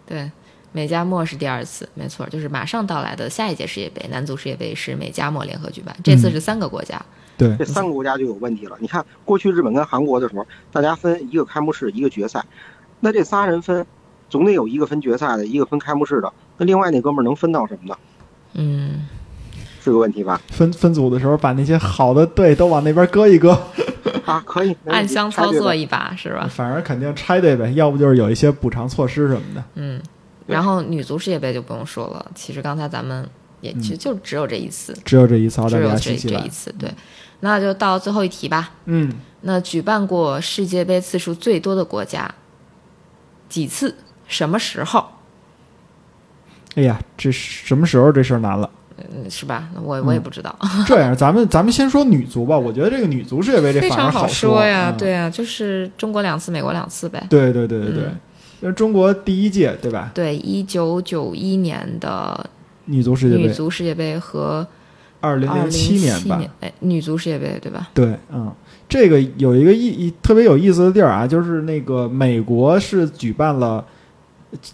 对，美加墨是第二次，没错，就是马上到来的下一届世界杯，男足世界杯是美加墨联合举办，这次是三个国家。对这三个国家就有问题了。你看，过去日本跟韩国的时候，大家分一个开幕式，一个决赛，那这仨人分，总得有一个分决赛的，一个分开幕式的。那另外那哥们儿能分到什么呢？嗯，是个问题吧？分分组的时候，把那些好的队都往那边搁一搁，啊，可以，暗箱操作。一把是吧？反正肯定拆队呗，要不就是有一些补偿措施什么的。嗯，然后女足世界杯就不用说了，其实刚才咱们也其实就只有这一次，只有这一次只有这这一。次，对。那就到最后一题吧。嗯，那举办过世界杯次数最多的国家几次？什么时候？哎呀，这什么时候这事儿难了？嗯，是吧？我我也不知道，这样，咱们咱们先说女足吧。我觉得这个女足世界杯这非反而常说呀。嗯对啊，就是中国两次，美国两次呗。对对对对对，嗯因为中国第一届对吧？对，一九九一年的女足世界杯女，足世界杯和二零零七年吧。年，哎，女足世界杯对吧？对，嗯，这个有一个意意特别有意思的地儿啊，就是那个美国是举办了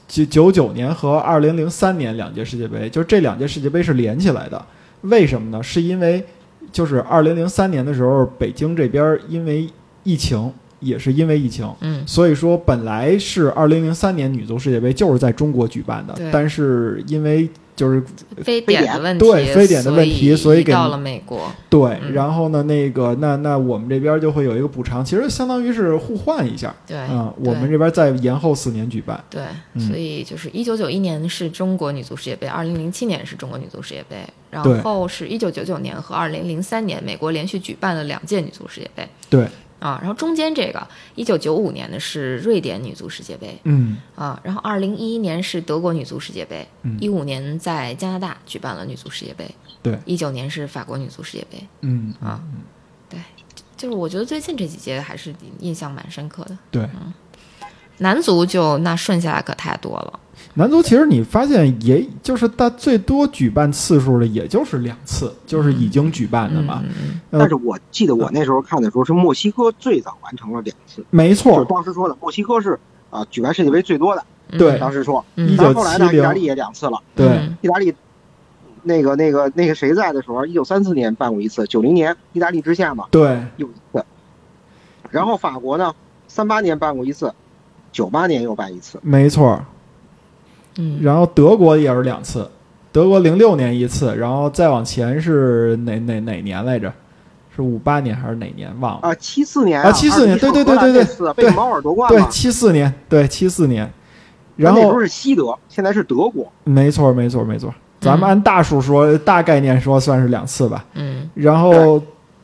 九九九年和二零零三年两届世界杯，就是这两届世界杯是连起来的。为什么呢？是因为就是二零零三年的时候，北京这边因为疫情，也是因为疫情，嗯，所以说本来是二零零三年女足世界杯就是在中国举办的，但是因为就是非典的问题，对非典的问题所以给到了美国。对，嗯。然后呢，那个那那我们这边就会有一个补偿，其实相当于是互换一下，对，嗯，我们这边再延后四年举办，对，嗯。所以就是一九九一年是中国女足世界杯，二零零七年是中国女足世界杯，然后是一九九九年和二零零三年美国连续举办了两届女足世界杯对，啊，然后中间这个一九九五年的是瑞典女足世界杯嗯啊，然后二零一一年是德国女足世界杯嗯，一五年在加拿大举办了女足世界杯，对，一九年是法国女足世界杯嗯啊，对，就是我觉得最近这几届还是印象蛮深刻的。对，男足就那顺下来可太多了。男足其实你发现，也就是他最多举办次数的，也就是两次，就是已经举办的嘛。但是我记得我那时候看的时候是墨西哥最早完成了两次，就是没错，当时说的墨西哥是啊、举办世界杯最多的，嗯。对。当时说，嗯但是后来呢，意大利也两次了，对，嗯意大利那个那个那个谁在的时候，一九三四年办过一次，九零年意大利之下嘛对，又一次，然后法国呢，三八年办过一次，九八年又办一次，没错。嗯然后德国也是两次，德国零六年一次，然后再往前是哪哪哪年来着？是五八年还是哪年？忘了。啊，七四年啊七四年对对对对对对被毛尔夺冠对，七四年，对七四年。然后那时候是西德，现在是德国，没错没错没错，咱们按大数说，大概念说算是两次吧。嗯然后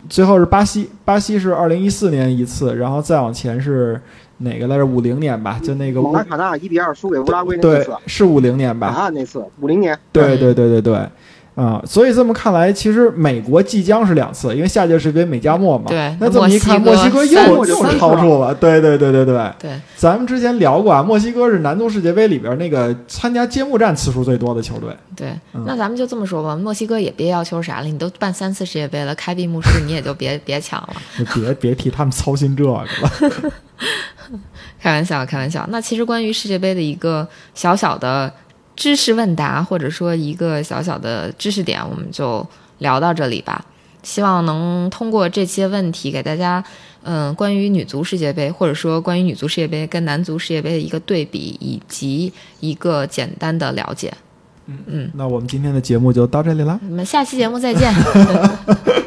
最后是巴西，巴西是二零一四年一次，然后再往前是哪个来着？五零年吧，就那个乌马卡纳一比二输给乌拉圭那对次，，是五零年海吧？啊那次，五零年，对对对对对，啊、所以这么看来，其实美国即将是两次，因为下届世界杯美加墨嘛。对那这么一看，墨西哥又又超出了。对对对对对，对，咱们之前聊过啊，墨西哥是男足世界杯里边那个参加揭幕战次数最多的球队。对，嗯那咱们就这么说吧，墨西哥也别要求啥了，你都办三次世界杯了，开闭幕式你也就别 别抢了，就别别替他们操心这个了。开玩笑，开玩笑。那其实关于世界杯的一个小小的知识问答，或者说一个小小的知识点，我们就聊到这里吧。希望能通过这些问题给大家，嗯，关于女足世界杯，或者说关于女足世界杯跟男足世界杯的一个对比，以及一个简单的了解。嗯，那我们今天的节目就到这里了。我们下期节目再见。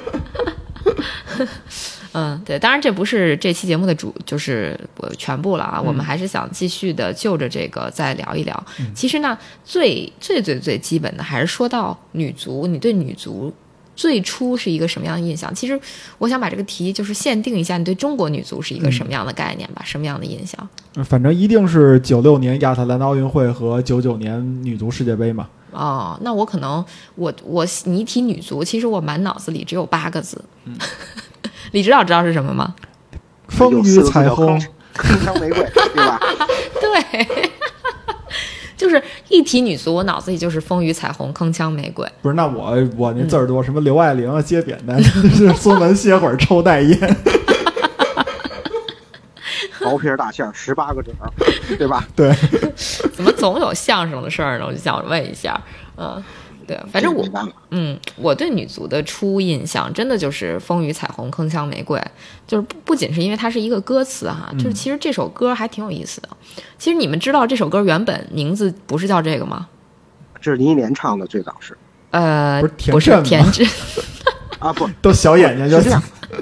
嗯，对，当然这不是这期节目的主，就是我全部了啊。我们还是想继续的就着这个再聊一聊。其实呢，最最最最基本的还是说到女足，你对女足最初是一个什么样的印象？其实我想把这个题就是限定一下，你对中国女足是一个什么样的概念吧？什么样的印象？嗯反正一定是九六年亚特兰大奥运会和九九年女足世界杯嘛。哦，那我可能我我你一提女足，其实我满脑子里只有八个字。李指导知道是什么吗？风雨彩虹铿，锵玫瑰，对吧？对，就是一提女足，我脑子里就是风雨彩虹、铿锵玫瑰。不是？那我我那字儿多，什么刘爱玲啊、接扁担，是孙文歇会儿抽袋烟。薄皮儿大馅儿，十八个褶儿，对吧？对，怎么总有相声的事儿呢？我就想问一下，嗯，对，反正我嗯，我对女足的初印象真的就是风雨彩虹、铿锵玫瑰，就是不不仅是因为它是一个歌词哈，就是其实这首歌还挺有意思的。其实你们知道这首歌原本名字不是叫这个吗？这是林忆莲唱的，最早是呃，不是田不是震田震，啊，不都小眼睛就是这样。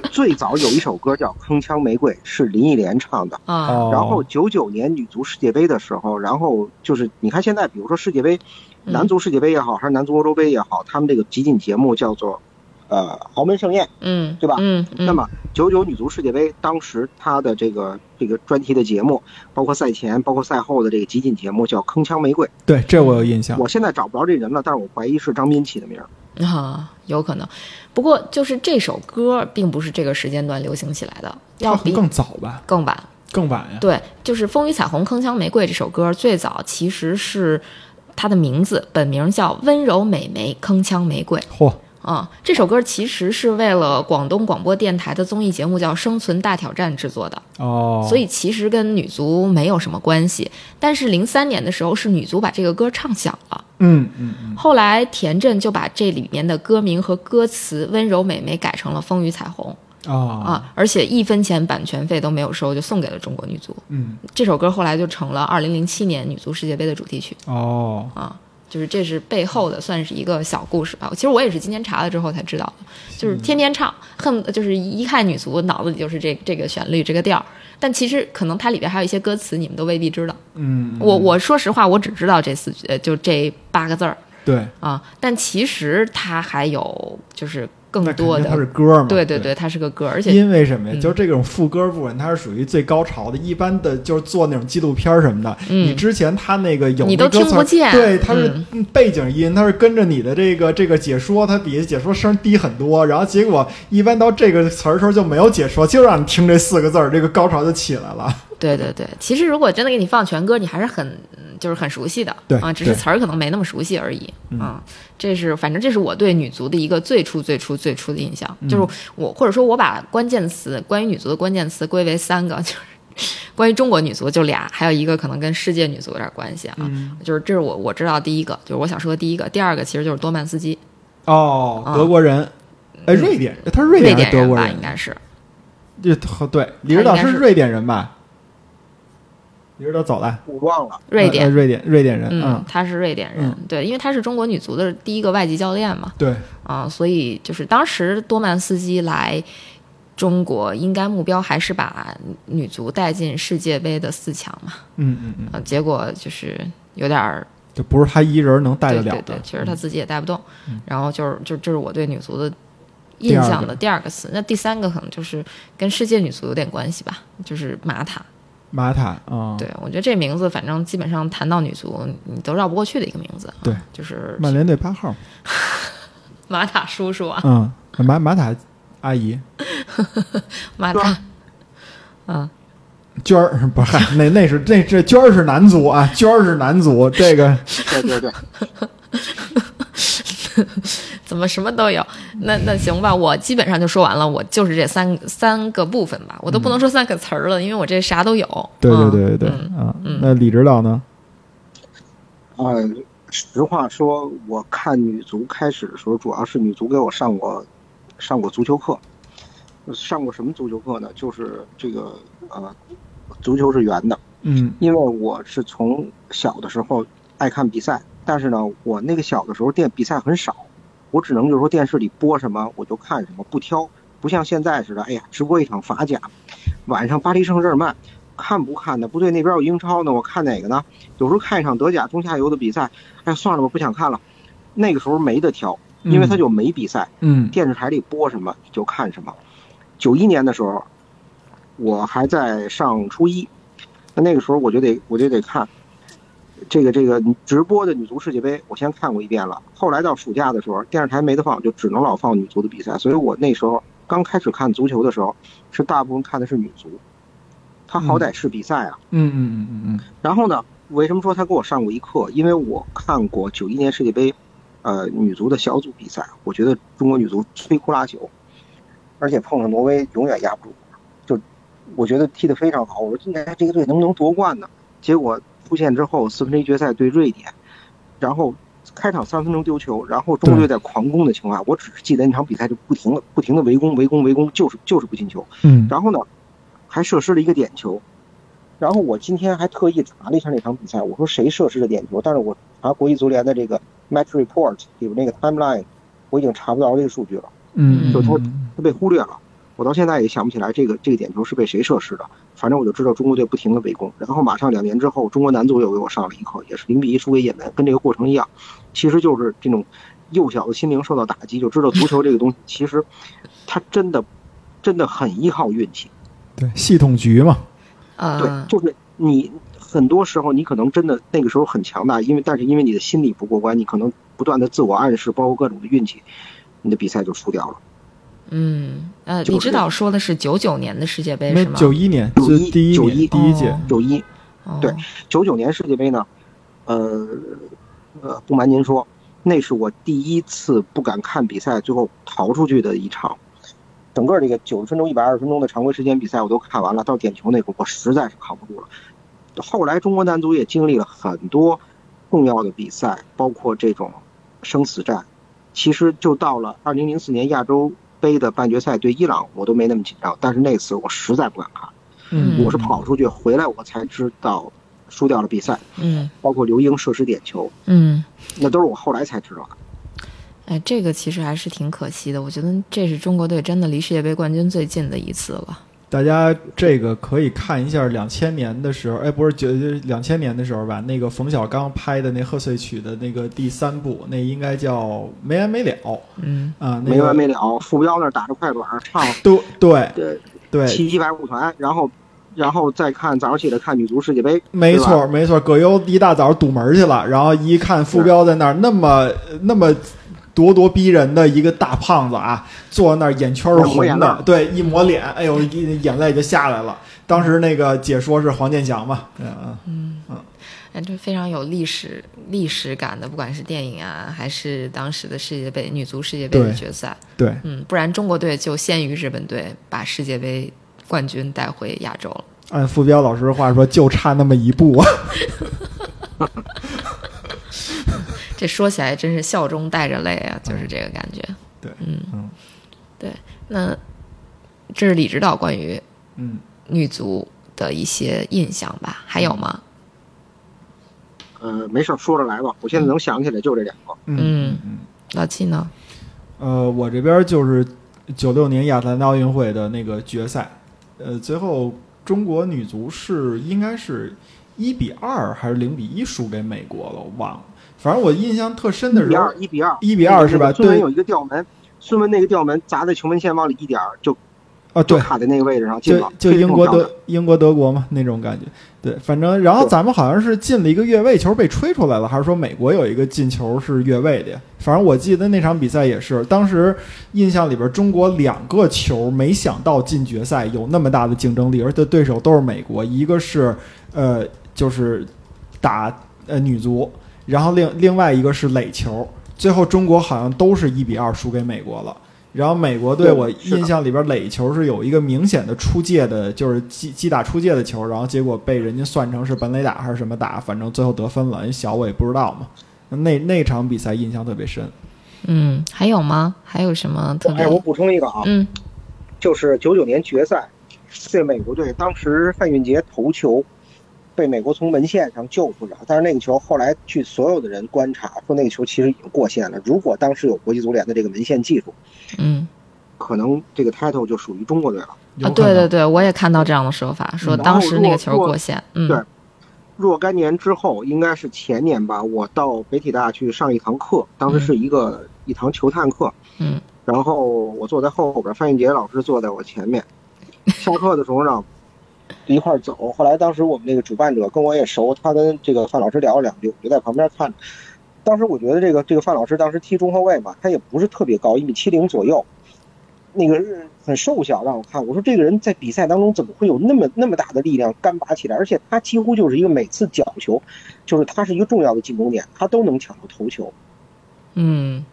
最早有一首歌叫《铿锵玫瑰》，是林忆莲唱的。啊，哦，然后九九年女足世界杯的时候，然后就是你看现在，比如说世界杯，嗯男足世界杯也好，还是男足欧洲杯也好，他们这个集锦节目叫做呃豪门盛宴。嗯，对吧嗯，嗯那么九九女足世界杯当时它的这个这个专题的节目，包括赛前、包括赛后的这个集锦节目叫《铿锵玫瑰》。对这我有印象。我现在找不着这人了，但是我怀疑是张斌起的名儿。啊，有可能。不过就是这首歌并不是这个时间段流行起来的，要比更早吧？更晚。更晚呀？对，就是《风雨彩虹铿锵玫瑰》这首歌，最早其实是它的名字本名叫《温柔美眉铿锵玫瑰》嚯，啊、这首歌其实是为了广东广播电台的综艺节目叫《生存大挑战》制作的，哦，所以其实跟女足没有什么关系。但是零三年的时候，是女足把这个歌唱响了。嗯嗯嗯，后来田震就把这里面的歌名和歌词“温柔美眉”改成了“风雨彩虹”啊啊，而且一分钱版权费都没有收，就送给了中国女足。嗯这首歌后来就成了二零零七年女足世界杯的主题曲哦，啊，就是这是背后的算是一个小故事吧。其实我也是今天查了之后才知道的，就是天天唱，恨就是一看女足脑子里就是这这个旋律这个调儿，但其实可能它里边还有一些歌词你们都未必知道。嗯，我我说实话，我只知道这四呃就这八个字儿。对，啊，但其实它还有就是更多的。它是歌嘛？对对对，它是个歌，而且因为什么呀？就是这种副歌部分，它是属于最高潮的。一般的就是做那种纪录片什么的，你之前他那个有你都听不见，对，它是背景音，它是跟着你的这个这个解说，它比解说声低很多。然后结果一般到这个词儿时候就没有解说，就让你听这四个字儿，这个高潮就起来了。对对对，其实如果真的给你放全歌，你还是很就是很熟悉的，对啊，只是词儿可能没那么熟悉而已啊。这是反正这是我对女足的一个最初最初最初的印象，就是我或者说我把关键词关于女足的关键词归为三个，就是关于中国女足就俩，还有一个可能跟世界女足有点关系啊，就是这是我我知道第一个，就是我想说的第一个，第二个其实就是多曼斯基哦，德国人，哎，瑞典，他是瑞典人吧？应该是，这对李指导是瑞典人吧？李指导走了，我忘了。瑞典，瑞典，瑞典人。嗯，他是瑞典人。对，因为他是中国女足的第一个外籍教练嘛。对。啊，所以就是当时多曼斯基来中国，应该目标还是把女足带进世界杯的四强嘛。嗯嗯嗯。结果就是有点儿，就不是他一人能带得了的。对对，其实他自己也带不动。然后就是，就这是我对女足的印象的第二个词。那第三个可能就是跟世界女足有点关系吧，就是马塔。马塔啊，对我觉得这名字反正基本上谈到女足，你都绕不过去的一个名字。对，就是曼联队八号，马塔叔叔啊。嗯，马马塔阿姨，马塔，嗯，娟儿 不是，那那是那这娟儿是男足啊，娟儿是男足，这个对对对。怎么什么都有？那那行吧，我基本上就说完了。我就是这三三个部分吧，我都不能说三个词儿了，因为我这啥都有。对对对对对啊！那李指导呢？啊，实话说，我看女足开始的时候，主要是女足给我上过上过足球课。上过什么足球课呢？就是这个呃，足球是圆的。嗯。因为我是从小的时候爱看比赛，但是呢，我那个小的时候电比赛很少。我只能就是说电视里播什么我就看什么，不挑，不像现在似的。哎呀，直播一场法甲，晚上巴黎圣日耳曼，看不看呢？不对，那边有英超呢，我看哪个呢？有时候看一场德甲中下游的比赛，哎，算了吧，不想看了。那个时候没得挑，因为他就没比赛。嗯。电视台里播什么就看什么。九一年的时候，我还在上初一，那那个时候我就得我就得看。这个这个直播的女足世界杯，我先看过一遍了。后来到暑假的时候，电视台没得放，就只能老放女足的比赛。所以我那时候刚开始看足球的时候，是大部分看的是女足。她好歹是比赛啊。嗯嗯嗯嗯嗯。然后呢，为什么说他给我上过一课？因为我看过九一年世界杯，呃，女足的小组比赛，我觉得中国女足摧枯拉朽，而且碰上挪威永远压不住。就我觉得踢得非常好，我说今年这个队能不能夺冠呢？结果。出现之后，四分之一决赛对瑞典，然后开场三分钟丢球，然后中国队在狂攻的情况下，我只是记得那场比赛就不停的、不停的围攻、围攻、围攻，就是就是不进球。嗯，然后呢，还射失了一个点球。然后我今天还特意查了一下那场比赛，我说谁射失的点球？但是我查国际足联的这个 match report 里边那个 timeline，我已经查不到这个数据了。嗯，就他他被忽略了。我到现在也想不起来这个这个点球是被谁射失的，反正我就知道中国队不停的围攻，然后马上两年之后，中国男足又给我上了一课，也是零比一输给也门，跟这个过程一样，其实就是这种幼小的心灵受到打击，就知道足球这个东西其实它真的真的很依靠运气。对，系统局嘛。啊。对，就是你很多时候你可能真的那个时候很强大，因为但是因为你的心理不过关，你可能不断的自我暗示，包括各种的运气，你的比赛就输掉了。嗯，呃，李指导说的是九九年的世界杯是吗？九一年，九一第一九一第一届，九一，对，九九年世界杯呢，呃，呃，不瞒您说，那是我第一次不敢看比赛，最后逃出去的一场。整个这个九十分钟、一百二十分钟的常规时间比赛我都看完了，到点球那会我实在是扛不住了。后来中国男足也经历了很多重要的比赛，包括这种生死战，其实就到了二零零四年亚洲。杯的半决赛对伊朗，我都没那么紧张，但是那次我实在不敢看。嗯，我是跑出去回来，我才知道输掉了比赛。嗯，包括刘英射失点球。嗯，那都是我后来才知道的。哎，这个其实还是挺可惜的。我觉得这是中国队真的离世界杯冠军最近的一次了。大家这个可以看一下两千年的时候，哎，不是九两千年的时候吧？那个冯小刚拍的那贺岁曲的那个第三部，那应该叫《没完没了》嗯啊，那个没完没了，副标那儿打着快板唱对对对对，七七百舞团，然后然后再看早上起来看女足世界杯，没错没错。葛优一大早堵门去了，然后一看副标在那儿，那么那么。咄咄逼人的一个大胖子啊，坐在那儿眼圈是红，的对，一抹脸，哎呦，一眼泪就下来了。当时那个解说是黄健翔嘛，嗯嗯嗯，哎，这非常有历史历史感的，不管是电影啊，还是当时的世界杯女足世界杯的决赛，对，嗯，不然中国队就先于日本队把世界杯冠军带回亚洲了。按傅彪老师的话说，就差那么一步啊。这说起来真是笑中带着泪啊，就是这个感觉。对嗯嗯对。那这是李指导关于嗯，女足的一些印象吧？还有吗？呃，没事说着来吧。我现在能想起来就这两个。嗯嗯嗯。老七呢？呃，我这边就是九六年亚特兰大奥运会的那个决赛，呃，最后中国女足是应该是一比二还是零比一输给美国了，我忘了。反正我印象特深的时候一比二，，一比二，一比二是吧？对孙文有一个吊门，孙文那个吊门砸在球门线往里一点儿，就啊，对，就卡在那个位置上进就了。就英国德英国德国嘛那种感觉，对，反正然后咱们好像是进了一个越位球被吹出来了，还是说美国有一个进球是越位的呀？反正我记得那场比赛也是，当时印象里边中国两个球没想到进决赛有那么大的竞争力，而且对手都是美国，一个是呃就是打呃女足，然后另另外一个是垒球，最后中国好像都是一比二输给美国了。然后美国队，我印象里边垒球是有一个明显的出界的，就是击击打出界的球，然后结果被人家算成是本垒打还是什么打，反正最后得分了。人小我也不知道嘛。那那场比赛印象特别深。嗯，还有吗？还有什么特别哎，？我补充一个啊，嗯就是九九年决赛对美国队，当时范俊杰头球被美国从门线上救出来，但是那个球后来据所有的人观察说那个球其实已经过线了。如果当时有国际足联的这个门线技术，嗯可能这个 title 就属于中国队了。啊，对对对，我也看到这样的说法，说嗯当时那个球过线。嗯对若干年之后，应该是前年吧，我到北体大去上一堂课，当时是一个、一堂球探课，嗯然后我坐在后边，范玉杰老师坐在我前面。下课的时候呢，一块儿走。后来当时我们那个主办者跟我也熟，他跟这个范老师聊了两句，我就在旁边看。当时我觉得这个这个范老师当时踢中后卫嘛，他也不是特别高，一米七零左右，那个很瘦小，让我看，我说这个人在比赛当中怎么会有那么那么大的力量干拔起来？而且他几乎就是一个每次角球，就是他是一个重要的进攻点，他都能抢到头球。嗯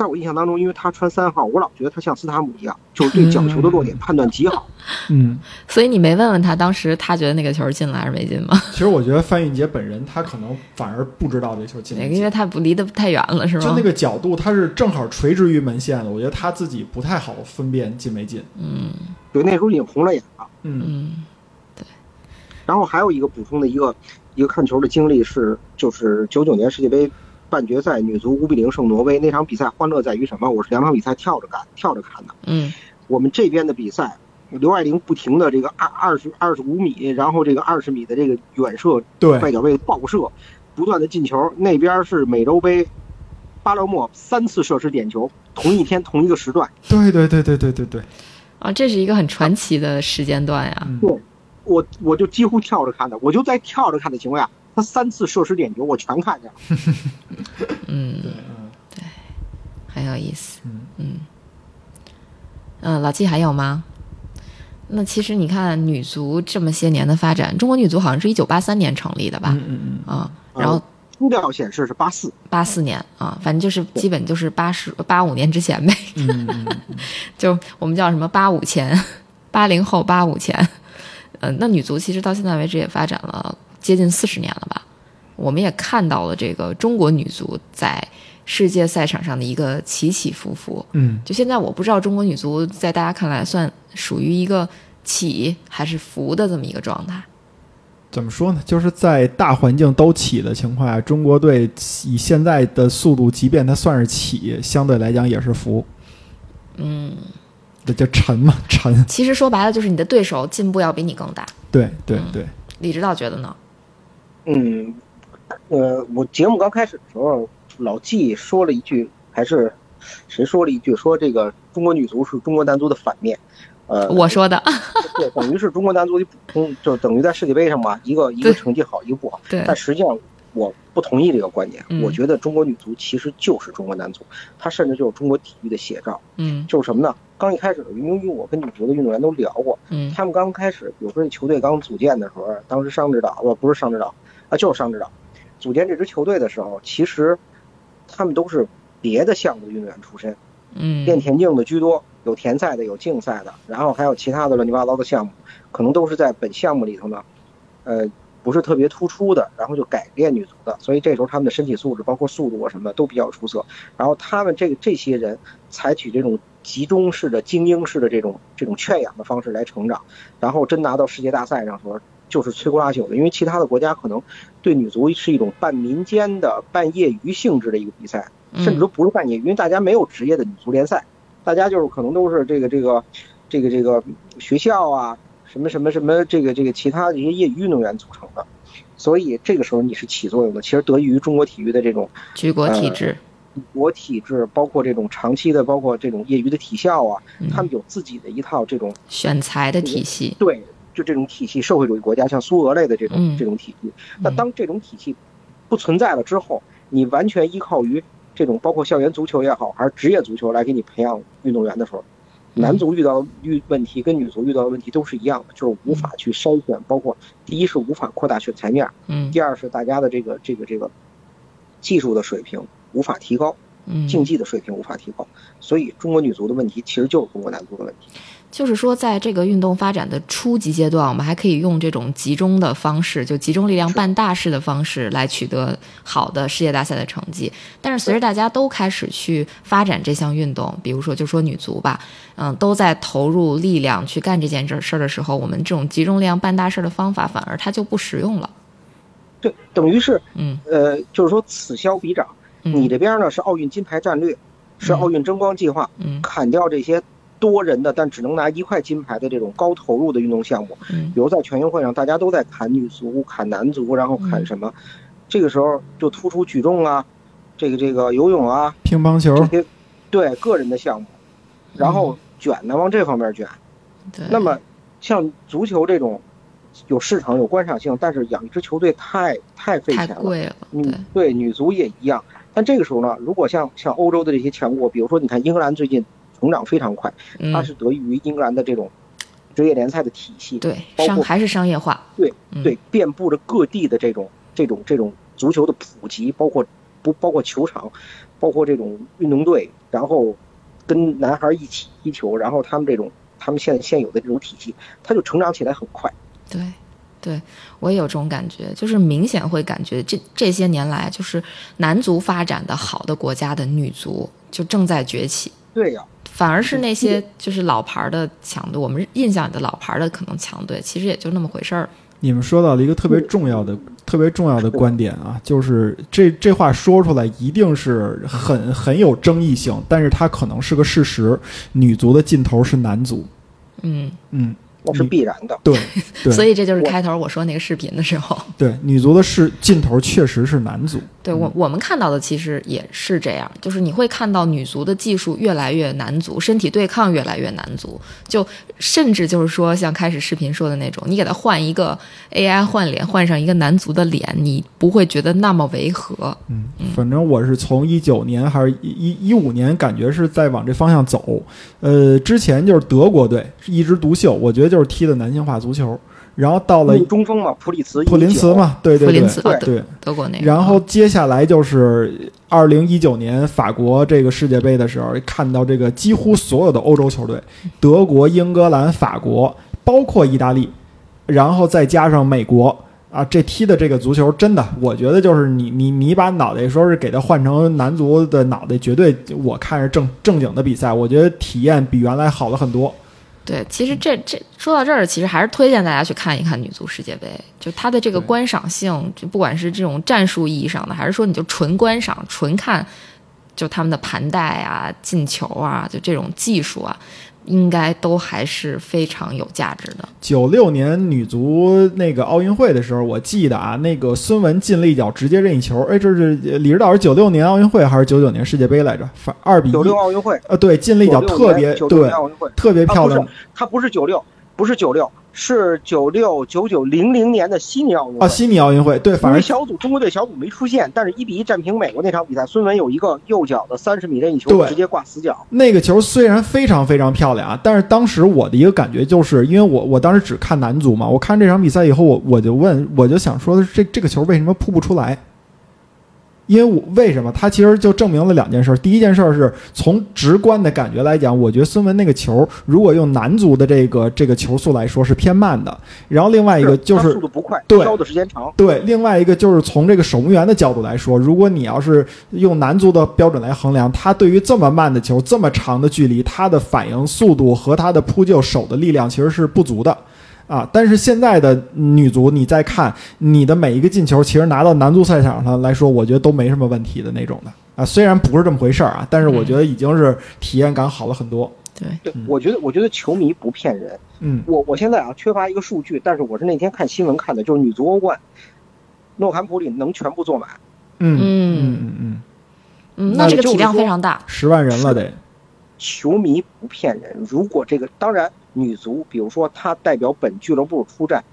在我印象当中，因为他穿三号，我老觉得他像斯塔姆一样，就是对角球的落点判断极好。嗯，所以你没问问他当时他觉得那个球进了还是没进吗？其实我觉得范俊杰本人他可能反而不知道这球进没进因为。他不离得太远了，是吗？就那个角度，他是正好垂直于门线的，我觉得他自己不太好分辨进没进。嗯对，那时候已经红了眼了。嗯对然后还有一个补充的一个一个看球的经历是，就是九九年世界杯半决赛女足五比零胜挪威那场比赛，欢乐在于什么？我是两场比赛跳着看，跳着看的。嗯我们这边的比赛，刘爱玲不停的这个二二十二十五米，然后这个二十米的这个远射对外脚背爆射，不断的进球。那边是美洲杯，巴勒莫三次射失点球，同一天同一个时段。对对对对对对对，啊，这是一个很传奇的时间段呀。嗯对，我我就几乎跳着看的，我就在跳着看的情况下，他三次射失点球，我全看见了。嗯，对，嗯很有意思。嗯嗯嗯，老季还有吗？那其实你看女足这么些年的发展，中国女足好像是一九八三年成立的吧？嗯嗯嗯，啊，然后资料显示是八四，八四年啊，反正就是基本就是八十八五年之前呗，嗯嗯 就我们叫什么八五前，八零后八五前。呃，那女足其实到现在为止也发展了接近四十年了吧？我们也看到了这个中国女足在世界赛场上的一个起起伏伏。嗯，就现在我不知道中国女足在大家看来算属于一个起还是伏的这么一个状态。怎么说呢？就是在大环境都起的情况下，中国队以现在的速度，即便它算是起，相对来讲也是服。嗯，这叫沉嘛，沉。其实说白了就是你的对手进步要比你更大。对对对，李指导觉得呢？嗯，呃，我节目刚开始的时候，老纪说了一句，还是谁说了一句，说这个中国女足是中国男足的反面。呃，我说的，对，等于是中国男足的补充，就等于在世界杯上吧，一个一个成绩好，一个不好。对，但实际上我不同意这个观点。嗯我觉得中国女足其实就是中国男足，它甚至就是中国体育的写照。嗯就是什么呢？刚一开始，因为我跟女足的运动员都聊过，嗯他们刚开始，比如说这球队刚组建的时候，当时上指导不不是上指导啊，就是商指导，组建这支球队的时候，其实他们都是别的项目的运动员出身，嗯练田径的居多，有田赛的，有竞赛的，然后还有其他的乱七八糟的项目，可能都是在本项目里头呢，呃，不是特别突出的，然后就改练女足的，所以这时候他们的身体素质，包括速度啊什么的都比较出色。然后他们这个这些人采取这种集中式的、精英式的这种这种圈养的方式来成长，然后真拿到世界大赛上时候，就是摧枯拉朽的。因为其他的国家可能对女足是一种半民间的、半业余性质的一个比赛，甚至都不是半业余，因为大家没有职业的女足联赛，大家就是可能都是这个这个这个这个学校啊，什么什么什么这个这个其他的一些业余运动员组成的。所以这个时候你是起作用的，其实得益于中国体育的这种举国体制，国体制，包括这种长期的，包括这种业余的体校啊，嗯他们有自己的一套这种选材的体系，对，就这种体系，社会主义国家像苏俄类的这种、嗯这种体系。那当这种体系不存在了之后，你完全依靠于这种包括校园足球也好，还是职业足球来给你培养运动员的时候，男足遇到的遇问题跟女足遇到的问题都是一样的，就是无法去筛选，包括第一是无法扩大选材面，嗯第二是大家的这个这个这个技术的水平无法提高。嗯，竞技的水平无法提高，所以中国女足的问题其实就是中国男足的问题。就是说，在这个运动发展的初级阶段，我们还可以用这种集中的方式，就集中力量办大事的方式来取得好的世界大赛的成绩。但是随着大家都开始去发展这项运动，比如说就说女足吧，嗯，都在投入力量去干这件事儿的时候，我们这种集中力量办大事的方法反而它就不实用了。对，等于是嗯呃，就是说此消彼长。嗯你这边呢是奥运金牌战略，是奥运争光计划，嗯砍掉这些多人的但只能拿一块金牌的这种高投入的运动项目。嗯比如在全运会上，大家都在砍女足、砍男足，然后砍什么？这个时候就突出举重啊，这个这个游泳啊乒乓球这些，对个人的项目，然后卷呢往这方面卷。对，那么像足球这种有市场、有观赏性，但是养一支球队太太费钱了。贵了，嗯，对女足也一样。但这个时候呢，如果像像欧洲的这些强国，比如说你看英格兰最近成长非常快，它嗯是得益于英格兰的这种职业联赛的体系，对商还是商业化，对嗯。对，遍布着各地的这种这种这种足球的普及，包括不包括球场，包括这种运动队，然后跟男孩一起踢球，然后他们这种他们现现有的这种体系，它就成长起来很快。对，对我也有这种感觉，就是明显会感觉这这些年来，就是男足发展的好的国家的女足就正在崛起，对呀、反而是那些就是老牌儿的强队，我们印象里的老牌儿的可能强队，其实也就那么回事儿。你们说到了一个特别重要的、特别重要的观点啊，就是这这话说出来一定是很很有争议性，但是它可能是个事实。女足的尽头是男足，嗯，嗯，那是必然的。对 对，所以这就是开头我说那个视频的时候，对女足的是尽头确实是男足，对我我们看到的其实也是这样，就是你会看到女足的技术越来越男足，身体对抗越来越男足，就甚至就是说像开始视频说的那种，你给他换一个 AI 换脸，换上一个男足的脸，你不会觉得那么违和。嗯，反正我是从一九年还是一一一五年，感觉是在往这方向走。呃，之前就是德国队是一枝独秀，我觉得就是踢的男性化足球。然后到了中锋嘛，普里茨，普林茨，嘛，对对对普林茨啊对对。德国那个，然后接下来就是二零一九年法国这个世界杯的时候，看到这个几乎所有的欧洲球队，德国、英格兰、法国，包括意大利，然后再加上美国啊，这踢的这个足球真的，我觉得就是你你你把脑袋说是给它换成男足的脑袋，绝对我看是正正经的比赛，我觉得体验比原来好了很多。对，其实这这说到这儿，其实还是推荐大家去看一看女足世界杯，就它的这个观赏性，就不管是这种战术意义上的，还是说你就纯观赏、纯看，就他们的盘带啊、进球啊，就这种技术啊，应该都还是非常有价值的。九六年女足那个奥运会的时候，我记得啊，那个孙雯进了一脚直接任意球。哎，这是李指导是九六年奥运会还是九九年世界杯来着？反二比一。九六奥运会。呃，对，进了一脚特别对，特别漂亮。他不是九六，不是九六。是九六九九零零年的悉尼奥运会啊，悉尼奥运会对，反正小组中国队小组没出现，但是一比一战平美国那场比赛，孙文有一个右脚的三十米任意球，直接挂死角。那个球虽然非常非常漂亮啊，但是当时我的一个感觉就是，因为我我当时只看男足嘛，我看这场比赛以后，我我就问，我就想说的是，这这个球为什么扑不出来？因为我为什么？他其实就证明了两件事。第一件事是从直观的感觉来讲，我觉得孙文那个球，如果用男足的这个这个球速来说是偏慢的。然后另外一个就是速度不快，飘的时间长。对，另外一个就是从这个守门员的角度来说，如果你要是用男足的标准来衡量，他对于这么慢的球、这么长的距离，他的反应速度和他的扑救手的力量其实是不足的。啊！但是现在的女足，你再看你的每一个进球，其实拿到男足赛场上来说，我觉得都没什么问题的那种的啊。虽然不是这么回事儿啊，但是我觉得已经是体验感好了很多。对，对，我觉得我觉得球迷不骗人。嗯，我我现在啊缺乏一个数据，但是我是那天看新闻看的，就是女足欧冠，诺坎普里能全部坐满。嗯嗯嗯嗯嗯，那这个体量非常大，十万人了得。球迷不骗人，如果这个当然。女足，比如说她代表本俱乐部出战，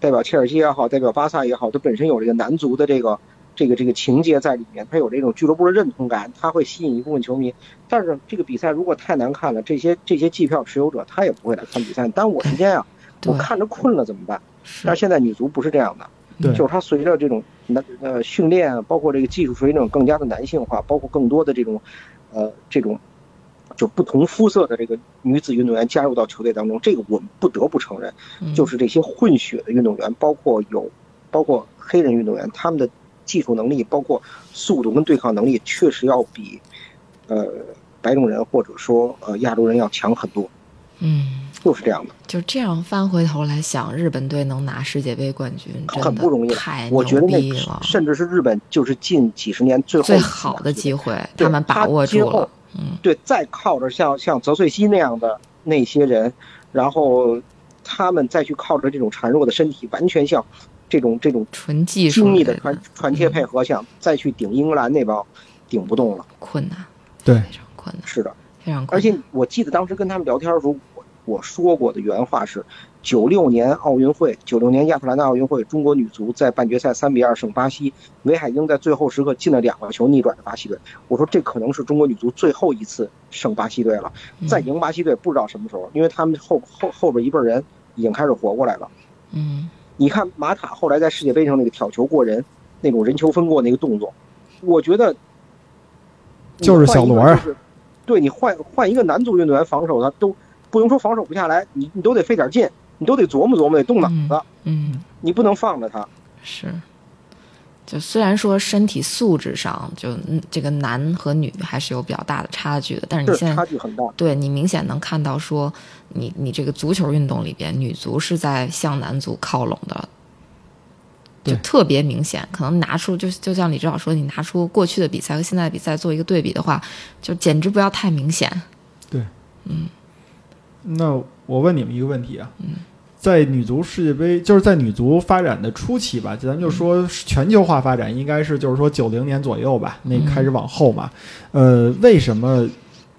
代表切尔西也好，代表巴萨也好，她本身有这个男足的这个这个这个情节在里面，她有这种俱乐部的认同感，她会吸引一部分球迷。但是这个比赛如果太难看了，这些这些季票持有者他也不会来看比赛，耽误我时间啊！我看着困了怎么办？但是现在女足不是这样的，就是它随着这种男呃训练，包括这个技术水准更加的男性化，包括更多的这种呃这种。就不同肤色的这个女子运动员加入到球队当中，这个我们不得不承认，就是这些混血的运动员，包括有，包括黑人运动员，他们的技术能力，包括速度跟对抗能力，确实要比，呃，白种人或者说呃亚洲人要强很多。嗯，就是这样的。就这样翻回头来想，日本队能拿世界杯冠军，很不容易，太我觉得那甚至是日本就是近几十年最最好的机会，他们把握住了。嗯，对，再靠着像像泽穗西那样的那些人，然后他们再去靠着这种孱弱的身体，完全像这种这种纯技术精密的传传切配合，像再去顶英格兰那帮，顶不动了，困难，对，非常困难，是的，非常困难。而且我记得当时跟他们聊天的时候，我我说过的原话是。九六年奥运会，九六年亚特兰大奥运会，中国女足在半决赛三比二胜巴西，韦海英在最后时刻进了两个球，逆转了巴西队。我说这可能是中国女足最后一次胜巴西队了，再赢巴西队不知道什么时候，因为他们后后后边一辈人已经开始活过来了。嗯，你看马塔后来在世界杯上那个挑球过人，那种人球分过那个动作，我觉得就是小罗啊。对你换换一个男足运动员防守，他都不用说防守不下来，你你都得费点劲。你都得琢磨琢磨，得动脑子。嗯，你不能放着他。是，就虽然说身体素质上，就这个男和女还是有比较大的差距的，但是你现在差距很大。对你明显能看到，说你你这个足球运动里边，女足是在向男足靠拢的，就特别明显。可能拿出就就像李指导说，你拿出过去的比赛和现在的比赛做一个对比的话，就简直不要太明显。对，嗯。那我问你们一个问题啊，在女足世界杯，就是在女足发展的初期吧，咱就说全球化发展应该是就是说九零年左右吧，那开始往后嘛，呃，为什么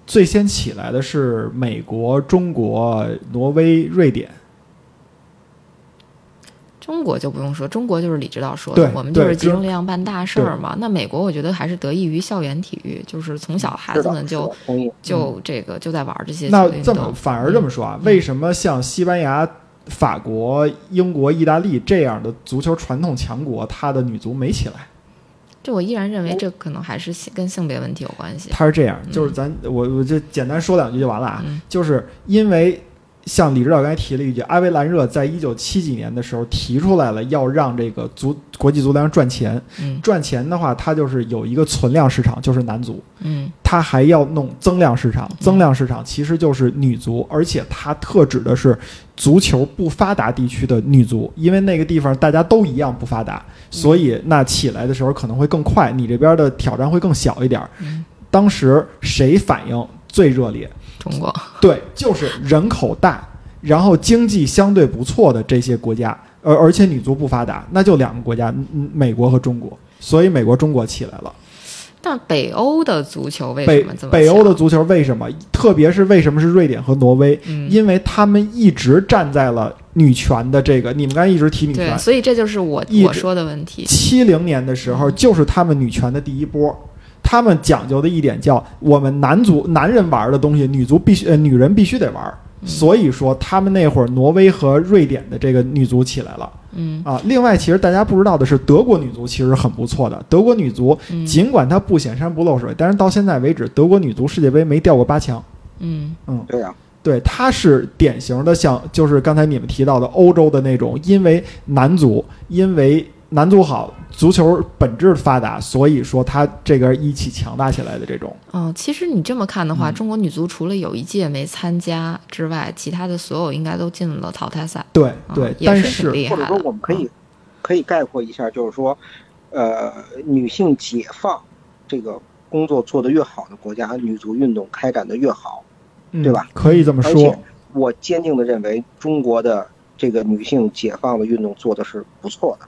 最先起来的是美国、中国、挪威、瑞典？中国就不用说，中国就是李指导说的，我们就是集中力量办大事儿嘛。那美国我觉得还是得益于校园体育，就是从小孩子们就就这个就在玩这些。那这么反而这么说啊？为什么像西班牙、法国、英国、意大利这样的足球传统强国，它的女足没起来？这我依然认为这可能还是跟性别问题有关系。它是这样，就是咱我我就简单说两句就完了啊，就是因为。像李指导刚才提了一句，阿维兰热在一九七几年的时候提出来了，要让这个足国际足联赚钱。嗯，赚钱的话，它就是有一个存量市场，就是男足。嗯，它还要弄增量市场，增量市场其实就是女足，而且它特指的是足球不发达地区的女足，因为那个地方大家都一样不发达，所以那起来的时候可能会更快，你这边的挑战会更小一点。当时谁反应最热烈？中国，对，就是人口大，然后经济相对不错的这些国家，而而且女足不发达，那就两个国家，嗯美国和中国。所以美国、中国起来了。但北欧的足球为什么这么北欧的足球为什么？特别是为什么是瑞典和挪威？嗯因为他们一直站在了女权的这个，你们刚才一直提女，权。所以这就是我我说的问题。七零年的时候，就是他们女权的第一波。他们讲究的一点叫，我们男足男人玩的东西，女足必须呃女人必须得玩。所以说，他们那会儿挪威和瑞典的这个女足起来了嗯啊。另外，其实大家不知道的是，德国女足其实很不错的。德国女足嗯尽管她不显山不露水，但是到现在为止，德国女足世界杯没掉过八强。嗯嗯对呀、对，她是典型的像，就是刚才你们提到的欧洲的那种，因为男足，因为男足好，足球本质发达，所以说它这个一起强大起来的这种。哦，其实你这么看的话，嗯中国女足除了有一届没参加之外，其他的所有应该都进了淘汰赛。对啊对，也但是挺厉害的。或者说我们可以可以概括一下，就是说，呃，女性解放这个工作做得越好的国家，女足运动开展的越好。嗯对吧？可以这么说。我坚定的认为，中国的这个女性解放的运动做的是不错的。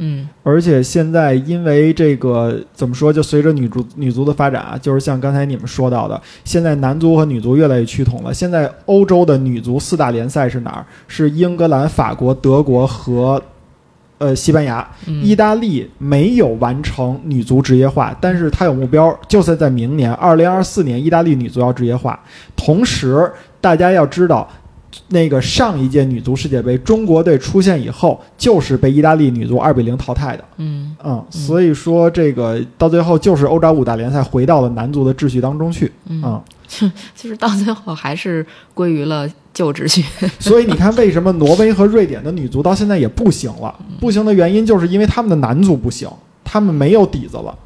嗯而且现在因为这个怎么说，就随着女足女足的发展啊，就是像刚才你们说到的，现在男足和女足越来越趋同了。现在欧洲的女足四大联赛是哪儿？是英格兰、法国、德国和呃西班牙。嗯，意大利没有完成女足职业化，但是它有目标，就是在明年二零二四年，意大利女足要职业化。同时，大家要知道，那个上一届女足世界杯，中国队出现以后，就是被意大利女足二比零淘汰的。嗯嗯，所以说这个到最后就是欧洲五大联赛回到了男足的秩序当中去。嗯，嗯，就是到最后还是归于了旧秩序。所以你看，为什么挪威和瑞典的女足到现在也不行了？不行的原因就是因为他们的男足不行，他们没有底子了。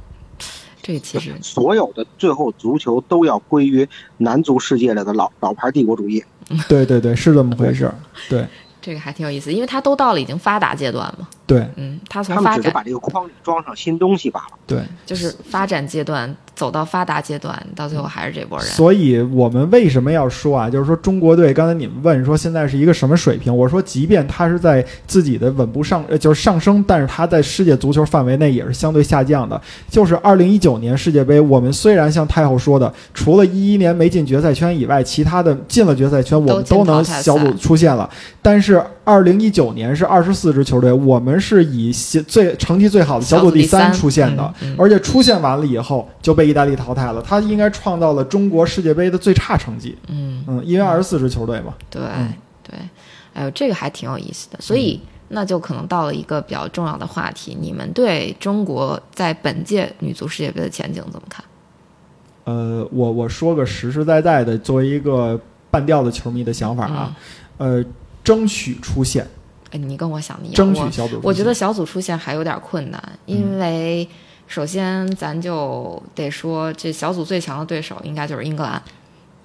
这其实 所有的最后足球都要归于男足世界里的老老牌帝国主义。对对对，是这么回事儿。对这个还挺有意思，因为它都到了已经发达阶段嘛。对嗯，他从他们只是把这个框里装上新东西罢了。对，就是发展阶段走到发达阶段，到最后还是这波人。所以我们为什么要说啊？就是说中国队，刚才你们问说现在是一个什么水平？我说，即便他是在自己的稳步上，呃，就是上升，但是他在世界足球范围内也是相对下降的。就是二零一九年世界杯，我们虽然像太后说的，除了一一年没进决赛圈以外，其他的进了决赛圈，我们都能小组出现了。但是二零一九年是二十四支球队，我们是以最成绩最好的小组第三出现的。嗯嗯而且出现完了以后就被意大利淘汰了，他应该创造了中国世界杯的最差成绩。嗯，嗯，因为二十四支球队嘛。对嗯对，哎呦，这个还挺有意思的。所以那就可能到了一个比较重要的话题，你们对中国在本届女足世界杯的前景怎么看？呃，我我说个实实在在的，作为一个半吊子球迷的想法啊，呃，争取出线，哎，你跟我想的一样，争取我小组出线。我觉得小组出线还有点困难，因为首先咱就得说，这小组最强的对手应该就是英格兰。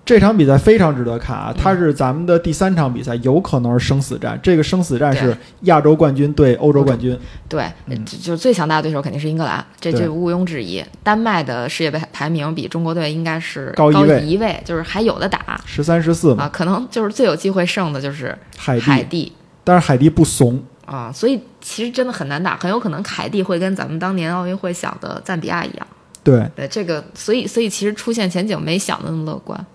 这场比赛非常值得看啊！嗯它是咱们的第三场比赛，有可能是生死战。这个生死战是亚洲冠军对欧洲冠军。对，嗯就就最强大的对手肯定是英格兰，这对这毋庸置疑。丹麦的世界杯排名比中国队应该是高一位位，就是还有的打十三十四嘛，啊，可能就是最有机会胜的就是海海地，地但是海地不怂。啊，所以其实真的很难打，很有可能海地会跟咱们当年奥运会想的赞比亚一样。对，对这个，所以所以其实出现前景没想的那么乐观。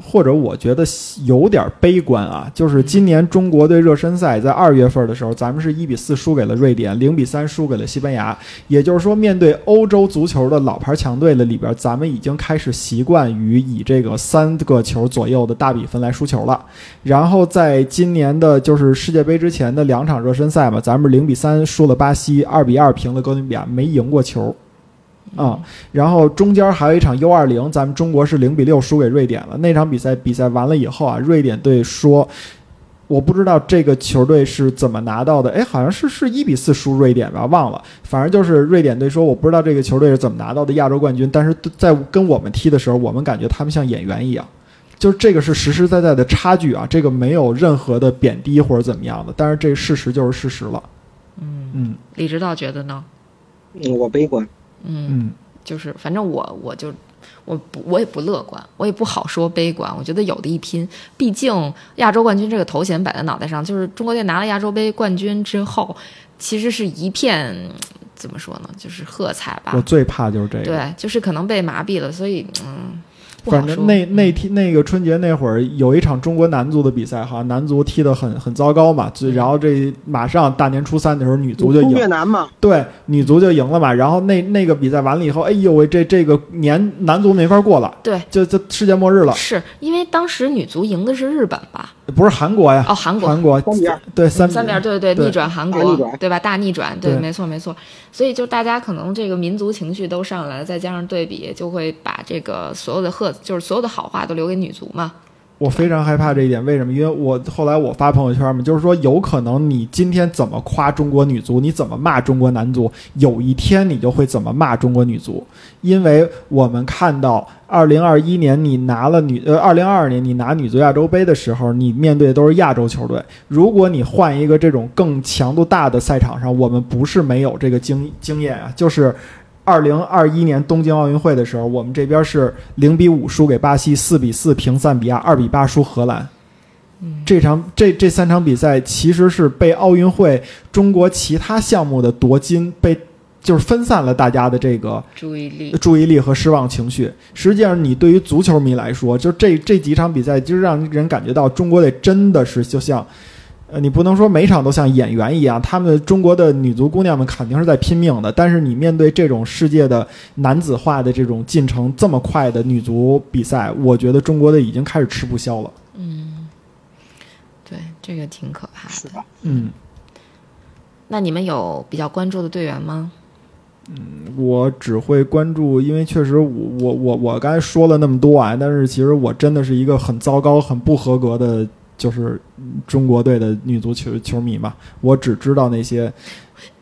或者我觉得有点悲观啊，就是今年中国队热身赛在二月份的时候，咱们是一比四输给了瑞典，零比三输给了西班牙。也就是说，面对欧洲足球的老牌强队的里边，咱们已经开始习惯于以这个三个球左右的大比分来输球了。然后在今年的就是世界杯之前的两场热身赛嘛，咱们零比三输了巴西，二比二平了哥伦比亚，没赢过球。啊、然后中间还有一场 U 二零，咱们中国是零比六输给瑞典了。那场比赛比赛完了以后啊，瑞典队说，我不知道这个球队是怎么拿到的，哎，好像是是一比四输瑞典吧，忘了。反正就是瑞典队说，我不知道这个球队是怎么拿到的亚洲冠军，但是在跟我们踢的时候，我们感觉他们像演员一样。就是这个是实实在在的差距啊，这个没有任何的贬低或者怎么样的，但是这个事实就是事实了。嗯，嗯李指导觉得呢？嗯我悲观。嗯，嗯就是反正我我就我不，我也不乐观，我也不好说悲观。我觉得有的一拼，毕竟亚洲冠军这个头衔摆在脑袋上，就是中国队拿了亚洲杯冠军之后，其实是一片怎么说呢，就是喝彩吧我。最怕就是这个。对，就是可能被麻痹了，所以嗯。反正那那天那个春节那会儿有一场中国男足的比赛，好像男足踢得很很糟糕嘛，就然后这马上大年初三的时候女足就赢，越南嘛，对，女足就赢了嘛。然后那那个比赛完了以后，哎呦喂，这这个年男足没法过了，对，就就世界末日了，是因为当时女足赢的是日本吧？不是韩国呀，哦，韩国韩国三比二对三三比二，对对对逆转韩国逆转，对吧？大逆转，对，对没错没错。所以就大家可能这个民族情绪都上来了，再加上对比，就会把这个所有的贺，就是所有的好话都留给女足嘛。我非常害怕这一点，为什么？因为我后来我发朋友圈嘛，就是说有可能你今天怎么夸中国女足，你怎么骂中国男足，有一天你就会怎么骂中国女足，因为我们看到二零二一年你拿了女呃二零二二年你拿女足亚洲杯的时候，你面对的都是亚洲球队。如果你换一个这种更强度大的赛场上，我们不是没有这个经经验啊，就是。二零二一年东京奥运会的时候，我们这边是零比五输给巴西，四比四平赞比亚，二比八输荷兰。这场这这三场比赛其实是被奥运会中国其他项目的夺金被就是分散了大家的这个注意力，注意力和失望情绪。实际上，你对于足球迷来说，就这这几场比赛，就是让人感觉到中国队真的是就像，呃，你不能说每场都像演员一样，他们中国的女足姑娘们肯定是在拼命的。但是你面对这种世界的男子化的这种进程这么快的女足比赛，我觉得中国队已经开始吃不消了。嗯对，这个挺可怕的。是吧？嗯，那你们有比较关注的队员吗？我只会关注，因为确实我我我我刚才说了那么多啊，但是其实我真的是一个很糟糕、很不合格的，就是中国队的女足球球迷嘛。我只知道那些，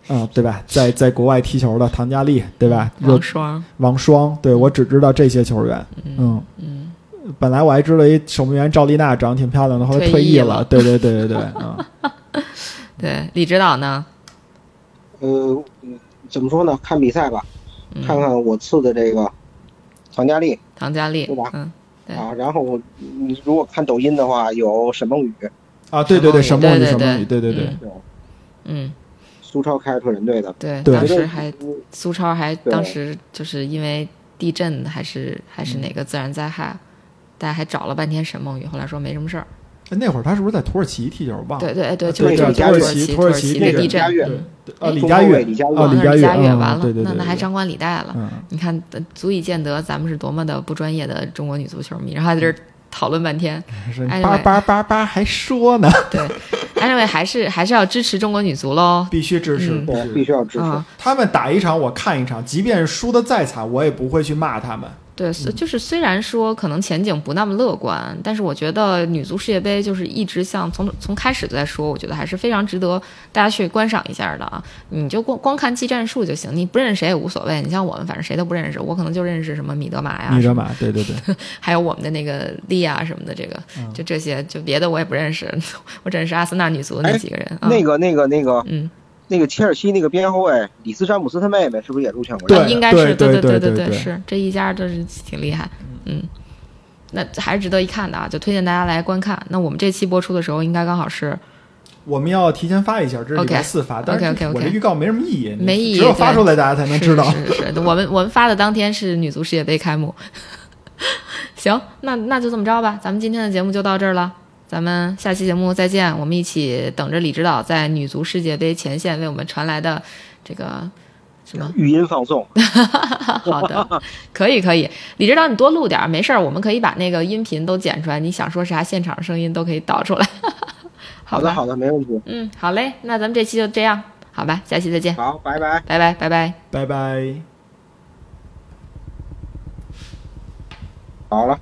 啊、对吧？在在国外踢球的唐佳丽，对吧？王霜，王霜，对我只知道这些球员。嗯嗯，本来我还知道一守门员赵丽娜长得挺漂亮的，后来退退役了。役了对对对对对，啊、对，李指导呢？呃，嗯怎么说呢？看比赛吧，嗯看看我赐的这个唐佳丽唐佳丽对吧，嗯，对啊，然后你如果看抖音的话，有沈梦雨，啊，对对对，沈梦雨，沈梦雨对对对对对，嗯嗯，苏超开尔特人队的，对，对当时还嗯苏超还当时就是因为地震还是还嗯是哪个自然灾害，大家还找了半天沈梦雨，后来说没什么事儿。哎那会儿他是不是在土耳其踢球？忘了。对对哎对，啊就是土耳其土耳其其那个地震李佳，悦嗯啊，李佳悦李佳，悦啊，李佳悦，完了对，对对，那那还张冠李戴了。嗯，你看，呃足以见得咱们是多么的不专业的中国女足球迷，然后还在这讨论半天。叭叭叭叭还说呢，对，anyway 还是还是要支持中国女足喽。必须支持，嗯对，必须要支持。啊，他们打一场我看一场，即便是输的再惨，我也不会去骂他们。对，是就是虽然说可能前景不那么乐观，但是我觉得女足世界杯就是一直像从从开始就在说，我觉得还是非常值得大家去观赏一下的啊。你就光光看技战术就行，你不认识谁也无所谓。你像我们，反正谁都不认识，我可能就认识什么米德玛呀，米德玛，对对对，还有我们的那个利亚什么的，这个嗯就这些，就别的我也不认识，我只认识阿森纳女足那哎几个人。啊那个、那个、那个、嗯，那个切尔西那个边后卫里斯詹姆斯他妹妹是不是也入选过？对啊应该是对对对对对对是这一家都是挺厉害，嗯，那还是值得一看的啊，就推荐大家来观看。那我们这期播出的时候，应该刚好是我们要提前发一下，这是礼 OK 拜四发，但是 OK，OK，OK 我这预告没什么意义，没意义只有发出来大家才能知道。是是是，我们我们发的当天是女足世界杯开幕。行，那那就这么着吧，咱们今天的节目就到这儿了。咱们下期节目再见，我们一起等着李指导在女足世界杯前线为我们传来的这个什么语音放送，好的，可以可以，李指导你多录点儿，没事儿，我们可以把那个音频都剪出来，你想说啥，现场声音都可以导出来。好的，好的，没问题。嗯，好嘞，那咱们这期就这样，好吧，下期再见，好，拜拜。拜拜拜拜。拜拜。好了。